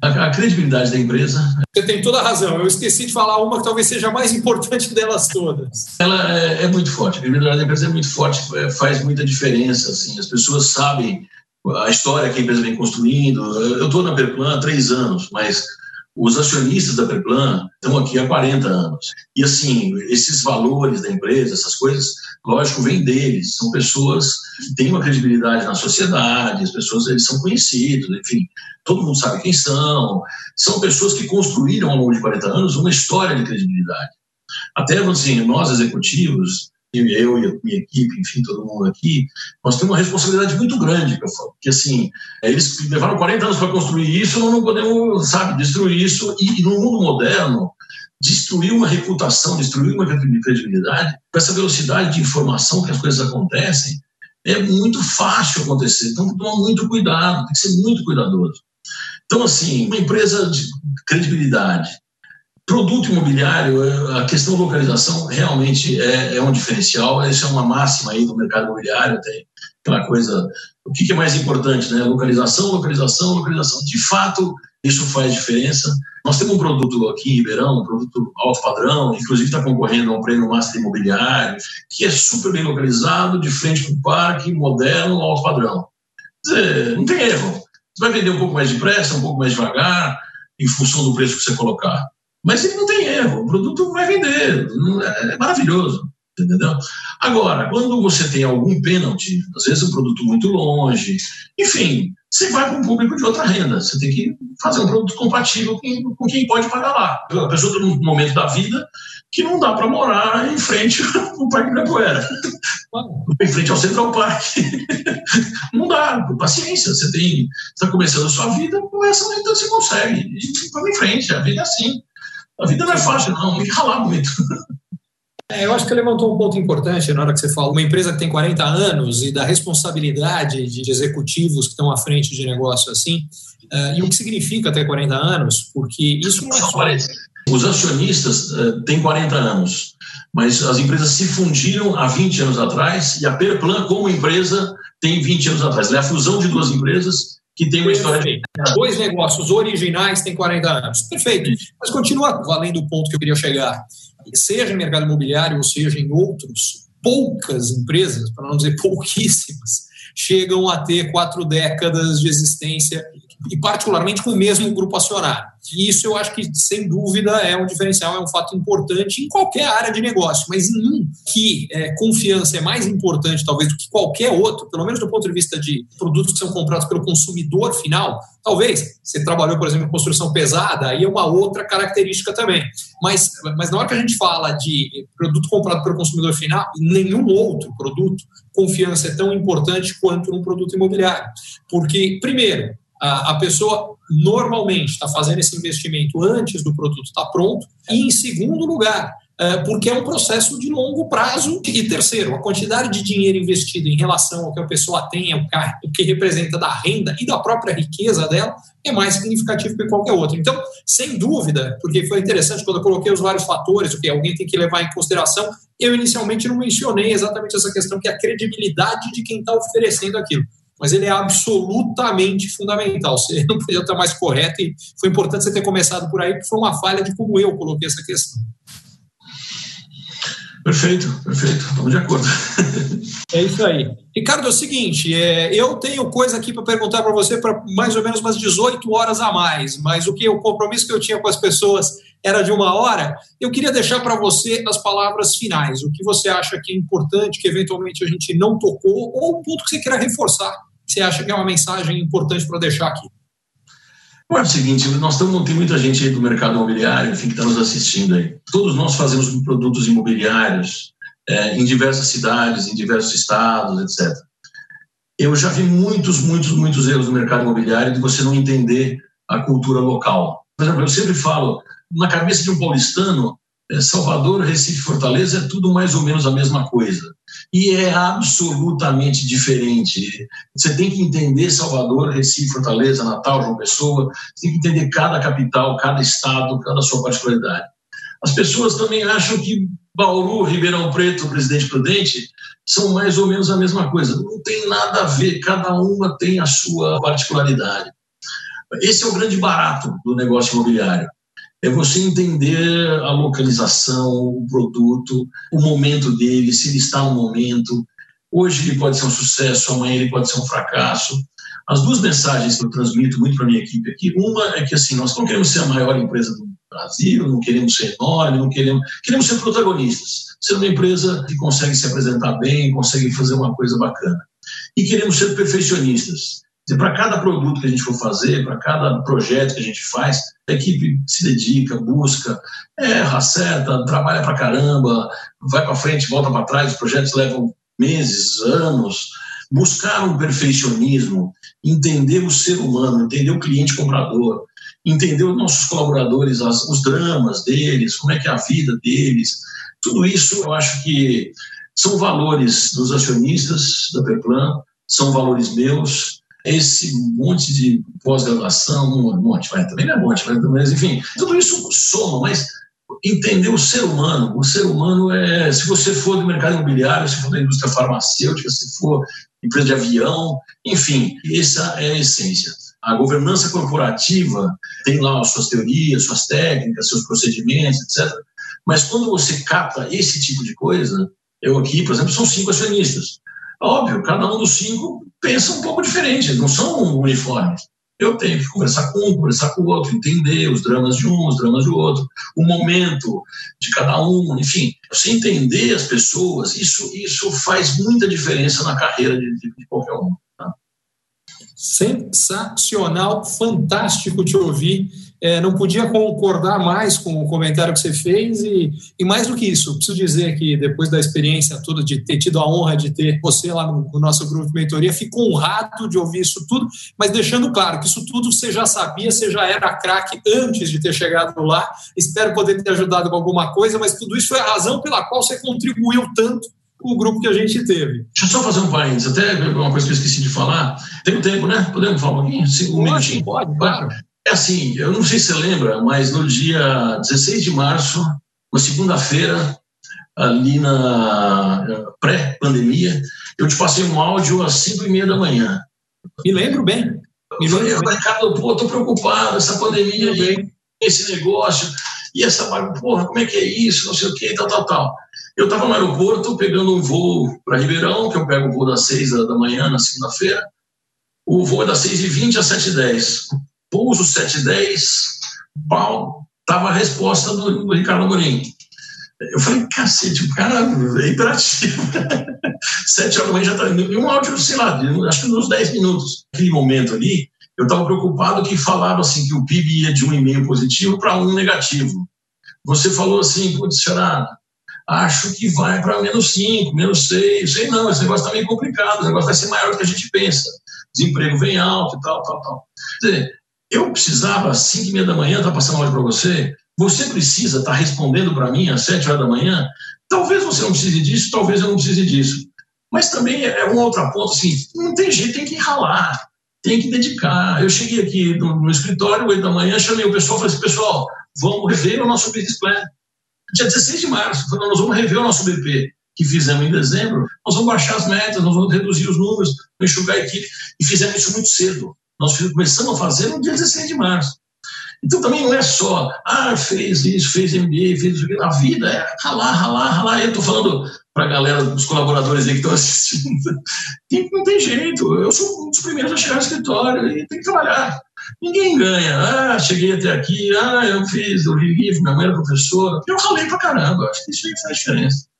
A, credibilidade da empresa. Você tem toda a razão. Eu esqueci de falar uma que talvez seja a mais importante *laughs* delas todas. Ela é, é muito forte. A credibilidade da empresa é muito forte, é, faz muita diferença. Assim. As pessoas sabem a história que a empresa vem construindo. Eu estou na Perplan há três anos, mas Os acionistas da Perplan estão aqui há 40 anos. E, assim, esses valores da empresa, essas coisas, lógico, vêm deles. São pessoas que têm uma credibilidade na sociedade, as pessoas eles são conhecidos, enfim, todo mundo sabe quem são. São pessoas que construíram ao longo de 40 anos uma história de credibilidade. Até, assim, nós executivos, eu e a minha equipe, enfim, todo mundo aqui, nós temos uma responsabilidade muito grande, porque assim, eles levaram 40 anos para construir isso, não podemos, sabe, destruir isso, e, e no mundo moderno, destruir uma reputação, destruir uma credibilidade, com essa velocidade de informação que as coisas acontecem, é muito fácil acontecer, então tem que tomar muito cuidado, tem que ser muito cuidadoso. Então, assim, uma empresa de credibilidade, Produto imobiliário, é, a questão localização realmente é, é, um diferencial, isso é uma máxima aí do mercado imobiliário, tem aquela coisa, o que, é mais importante, né? Localização, localização, localização. De fato, isso faz diferença. Nós temos um produto aqui em Ribeirão, um produto alto padrão, inclusive está concorrendo a um prêmio Master Imobiliário, que é super bem localizado, de frente para o parque, moderno, alto padrão. Quer dizer, não tem erro. Você vai vender um pouco mais depressa, um pouco mais devagar, em função do preço que você colocar. Mas ele não tem erro, o produto vai vender, é, é maravilhoso. Entendeu? Agora, quando você tem algum pênalti, às vezes um produto muito longe, enfim, você vai para um público de outra renda. Você tem que fazer um produto compatível com, com quem pode pagar lá. A pessoa está num momento da vida que não dá para morar em frente *laughs* ao Parque Ibirapuera, em frente ao Central Park. *laughs* não dá, paciência. Você está começando a sua vida, começa, então você consegue. E vamos em frente, a vida é assim. A vida não é fácil, não, tem que ralar muito. *laughs* É, eu acho que você levantou um ponto importante na hora que você fala. Uma empresa que tem 40 anos e da responsabilidade de executivos que estão à frente de negócio assim, uh, e o que significa ter 40 anos, porque isso não é só. Os acionistas uh, têm 40 anos, mas as empresas se fundiram há 20 anos atrás e a Perplan, como empresa, tem 20 anos atrás. É a fusão de duas empresas que tem uma história de... Dois negócios originais têm 40 anos. Perfeito. Mas continua valendo o ponto que eu queria chegar. Seja em mercado imobiliário ou seja em outros, poucas empresas, para não dizer *laughs* pouquíssimas, chegam a ter quatro décadas de existência e particularmente com o mesmo grupo acionário. E isso eu acho que, sem dúvida, é um diferencial, é um fato importante em qualquer área de negócio, mas em um que é, confiança é mais importante, talvez, do que qualquer outro, pelo menos do ponto de vista de produtos que são comprados pelo consumidor final, talvez você trabalhou, por exemplo, em construção pesada, aí é uma outra característica também. Mas, mas na hora que a gente fala de produto comprado pelo consumidor final, nenhum outro produto, confiança é tão importante quanto num produto imobiliário. Porque, primeiro, a, pessoa normalmente está fazendo esse investimento antes do produto estar tá pronto. E, em segundo lugar, é, porque é um processo de longo prazo. E terceiro, a quantidade de dinheiro investido em relação ao que a pessoa tem, o que representa da renda e da própria riqueza dela, é mais significativo que qualquer outro. Então, sem dúvida, porque foi interessante quando eu coloquei os vários fatores, o que alguém tem que levar em consideração, eu inicialmente não mencionei exatamente essa questão, que é a credibilidade de quem está oferecendo aquilo mas ele é absolutamente fundamental. Você não podia estar mais correto e foi importante você ter começado por aí, porque foi uma falha de como eu coloquei essa questão. Perfeito, perfeito, estamos de acordo. É isso aí. Ricardo, é o seguinte, é, eu tenho coisa aqui para perguntar para você para mais ou menos umas 18 horas a mais, mas o que o compromisso que eu tinha com as pessoas era de uma hora. Eu queria deixar para você as palavras finais. O que você acha que é importante, que eventualmente a gente não tocou, ou um ponto que você queira reforçar você acha que é uma mensagem importante para deixar aqui? É o seguinte, nós estamos, tem muita gente aí do mercado imobiliário, enfim, que está nos assistindo aí. Todos nós fazemos produtos imobiliários é, em diversas cidades, em diversos estados, etc. Eu já vi muitos, muitos, muitos erros no mercado imobiliário de você não entender a cultura local. Por exemplo, eu sempre falo, na cabeça de um paulistano, é, Salvador, Recife, Fortaleza é tudo mais ou menos a mesma coisa. E é absolutamente diferente. Você tem que entender Salvador, Recife, Fortaleza, Natal, João Pessoa, você tem que entender cada capital, cada estado, cada sua particularidade. As pessoas também acham que Bauru, Ribeirão Preto, Presidente Prudente são mais ou menos a mesma coisa. Não tem nada a ver, cada uma tem a sua particularidade. Esse é o grande barato do negócio imobiliário é você entender a localização, o produto, o momento dele, se ele está no momento. Hoje ele pode ser um sucesso, amanhã ele pode ser um fracasso. As duas mensagens que eu transmito muito para a minha equipe aqui, uma é que assim, nós não queremos ser a maior empresa do Brasil, não queremos ser enorme, não queremos, queremos ser protagonistas, ser uma empresa que consegue se apresentar bem, consegue fazer uma coisa bacana. E queremos ser perfeccionistas. Para cada produto que a gente for fazer, para cada projeto que a gente faz, a equipe se dedica, busca, erra, acerta, trabalha para caramba, vai para frente, volta para trás, os projetos levam meses, anos. Buscar um perfeccionismo, entender o ser humano, entender o cliente comprador, entender os nossos colaboradores, as, os dramas deles, como é que é a vida deles. Tudo isso eu acho que são valores dos acionistas da Perplan, são valores meus, esse monte de pós-graduação, um monte, vai, também não é monte, mas enfim, tudo isso soma, mas entender o ser humano. O ser humano é, se você for do mercado imobiliário, se for da indústria farmacêutica, se for empresa de avião, enfim, essa é a essência. A governança corporativa tem lá suas teorias, suas técnicas, seus procedimentos, etc. Mas quando você capta esse tipo de coisa, eu aqui, por exemplo, são cinco acionistas. Óbvio, cada um dos cinco pensa um pouco diferente, não são uniformes. Eu tenho que conversar com um, conversar com o outro, entender os dramas de um, os dramas do outro, o momento de cada um, enfim. Você entender as pessoas, isso, isso faz muita diferença na carreira de, de qualquer um. Tá? Sensacional, fantástico te ouvir. É, não podia concordar mais com o comentário que você fez e, e, mais do que isso, preciso dizer que depois da experiência toda de ter tido a honra de ter você lá no, no, nosso grupo de mentoria, fico honrado de ouvir isso tudo, mas deixando claro que isso tudo você já sabia, você já era craque antes de ter chegado lá. Espero poder ter ajudado com alguma coisa, mas tudo isso foi a razão pela qual você contribuiu tanto com o grupo que a gente teve. Deixa eu só fazer um parênteses, até uma coisa que eu esqueci de falar. Tem um tempo, né? Podemos falar um? Um pode, pode, claro. É assim, eu não sei se você lembra, mas no dia 16 de março, uma segunda-feira, ali na pré-pandemia, eu te passei um áudio às 5 e meia da manhã. Me lembro bem. Me lembro eu falei, Ricardo, pô, tô preocupado, essa pandemia aí, esse negócio, e essa, porra, como é que é isso, não sei o que, tal, tal, tal. Eu estava no aeroporto pegando um voo para Ribeirão, que eu pego o voo das 6 da manhã, na segunda-feira. O voo é das 6h20 às 7h10 pouso 710, pau, tava a resposta do, do Ricardo Amorim. Eu falei, cacete, o cara é imperativo. *laughs* Sete horas da manhã já tá E um áudio, sei lá, acho que nos 10 minutos. Naquele momento ali, eu estava preocupado que falava assim que o PIB ia de um e-mail positivo para um negativo. Você falou assim, será? Acho que vai para menos 5, menos 6. Sei não, esse negócio está meio complicado, o negócio vai ser maior do que a gente pensa. Desemprego vem alto e tal, tal, tal. Quer dizer, eu precisava, às 5 e meia da manhã, estar tá passando áudio para você. Você precisa estar tá respondendo para mim às 7 horas da manhã. Talvez você não precise disso, talvez eu não precise disso. Mas também é um outro ponto, assim, não tem jeito, tem que ralar, tem que dedicar. Eu cheguei aqui no, no escritório, 8 da manhã, chamei o pessoal e falei assim, pessoal, vamos rever o nosso business plan. Dia 16 de março, falei, nós vamos rever o nosso BP, que fizemos em dezembro, nós vamos baixar as metas, nós vamos reduzir os números, enxugar a equipe, e fizemos isso muito cedo. Nós começamos a fazer no dia 16 de março. Então também não é só, ah, fez isso, fez MBA, fez isso. A vida é ralar, ralar, ralar. Eu estou falando para a galera, os colaboradores aí que estão *laughs* assistindo, não tem jeito. Eu sou um dos primeiros a chegar no escritório e tem que trabalhar. Ninguém ganha. Ah, cheguei até aqui, ah, eu fiz, eu livro, minha mãe era professora. Eu ralei para caramba. Acho que isso aí faz diferença.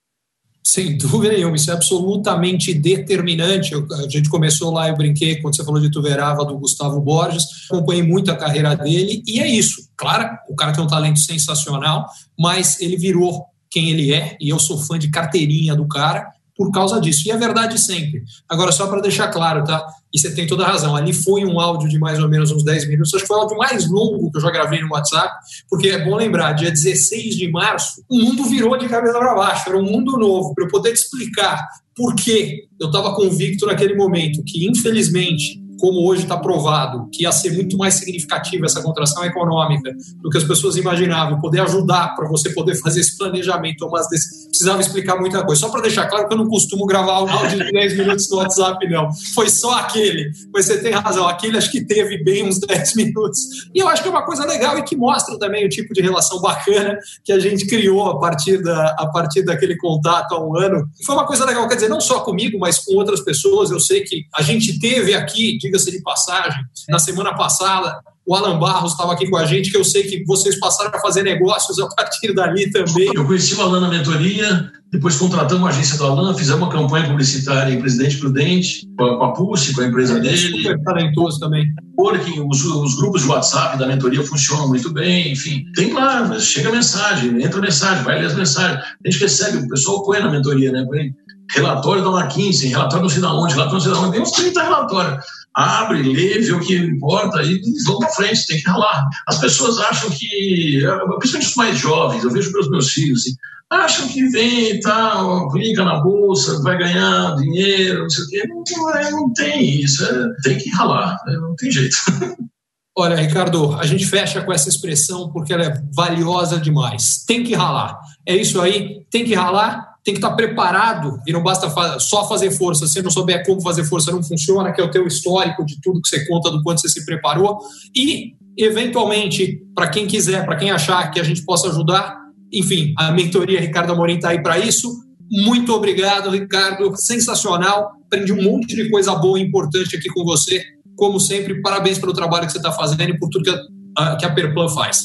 Sem dúvida nenhuma, isso é absolutamente determinante. Eu, a gente começou lá, eu brinquei, quando você falou de Tuverava, do Gustavo Borges, acompanhei muito a carreira dele, e é isso. Claro, o cara tem um talento sensacional, mas ele virou quem ele é, e eu sou fã de carteirinha do cara, por causa disso. E é verdade sempre. Agora, só para deixar claro, tá? E você tem toda a razão. Ali foi um áudio de mais ou menos uns 10 minutos. Acho que foi o áudio mais longo que eu já gravei no WhatsApp, porque é bom lembrar, dia 16 de março, o mundo virou de cabeça para baixo. Era um mundo novo. Para eu poder te explicar por que eu estava convicto naquele momento que, infelizmente, como hoje está provado que ia ser muito mais significativa essa contração econômica do que as pessoas imaginavam, poder ajudar para você poder fazer esse planejamento, mas precisava explicar muita coisa. Só para deixar claro que eu não costumo gravar um áudio de 10 minutos no WhatsApp, não. Foi só aquele. Mas você tem razão, aquele acho que teve bem uns 10 minutos. E eu acho que é uma coisa legal e que mostra também o tipo de relação bacana que a gente criou a partir, da, a partir daquele contato há um ano. E foi uma coisa legal, quer dizer, não só comigo, mas com outras pessoas. Eu sei que a gente teve aqui, diga-se de passagem, na semana passada, o Alan Barros estava aqui com a gente, que eu sei que vocês passaram a fazer negócios a partir dali também. Eu conheci o Alan na mentoria, depois contratamos a agência do Alan, fizemos uma campanha publicitária em Presidente Prudente, com a Pulse, com a empresa é, dele. Super talentoso também. Working, os, os, grupos de WhatsApp da mentoria funcionam muito bem, enfim. Tem lá, chega mensagem, entra mensagem, vai ler as mensagens. A gente recebe, o pessoal põe na mentoria, né? Põe relatório da McKinsey, relatório não sei da onde, relatório não sei da onde, tem uns 30 relatórios abre, lê, vê o que importa e vão para frente, tem que ralar. As pessoas acham que, principalmente os mais jovens, eu vejo pelos meus filhos, assim, acham que vem e tal, clica na bolsa, vai ganhar dinheiro, não sei o quê. Não, é, não tem isso, é, tem que ralar, né? não tem jeito. *laughs* Olha, Ricardo, a gente fecha com essa expressão porque ela é valiosa demais. Tem que ralar. É isso aí, tem que ralar tem que estar preparado e não basta só fazer força. Se não souber como fazer força, não funciona, que é o teu histórico de tudo que você conta, do quanto você se preparou. E, eventualmente, para quem quiser, para quem achar que a gente possa ajudar, enfim, a mentoria Ricardo Amorim está aí para isso. Muito obrigado, Ricardo. Sensacional. Aprendi um monte de coisa boa e importante aqui com você. Como sempre, parabéns pelo trabalho que você está fazendo e por tudo que a, que a Perplan faz.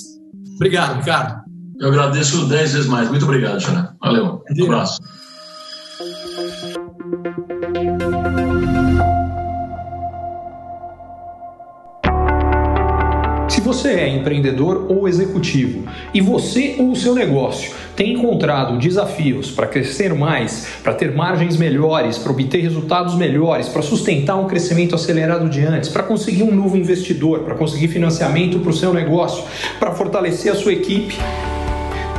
Obrigado, Ricardo. Eu agradeço dez vezes mais. Muito obrigado, Xará. Valeu. Um abraço. Se você é empreendedor ou executivo e você ou o seu negócio tem encontrado desafios para crescer mais, para ter margens melhores, para obter resultados melhores, para sustentar um crescimento acelerado de antes, para conseguir um novo investidor, para conseguir financiamento para o seu negócio, para fortalecer a sua equipe,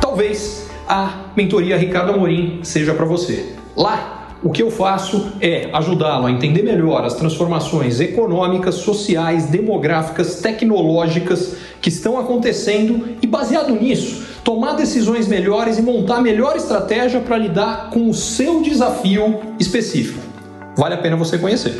talvez a mentoria Ricardo Amorim seja para você. Lá, o que eu faço é ajudá-lo a entender melhor as transformações econômicas, sociais, demográficas, tecnológicas que estão acontecendo e, baseado nisso, tomar decisões melhores e montar a melhor estratégia para lidar com o seu desafio específico. Vale a pena você conhecer.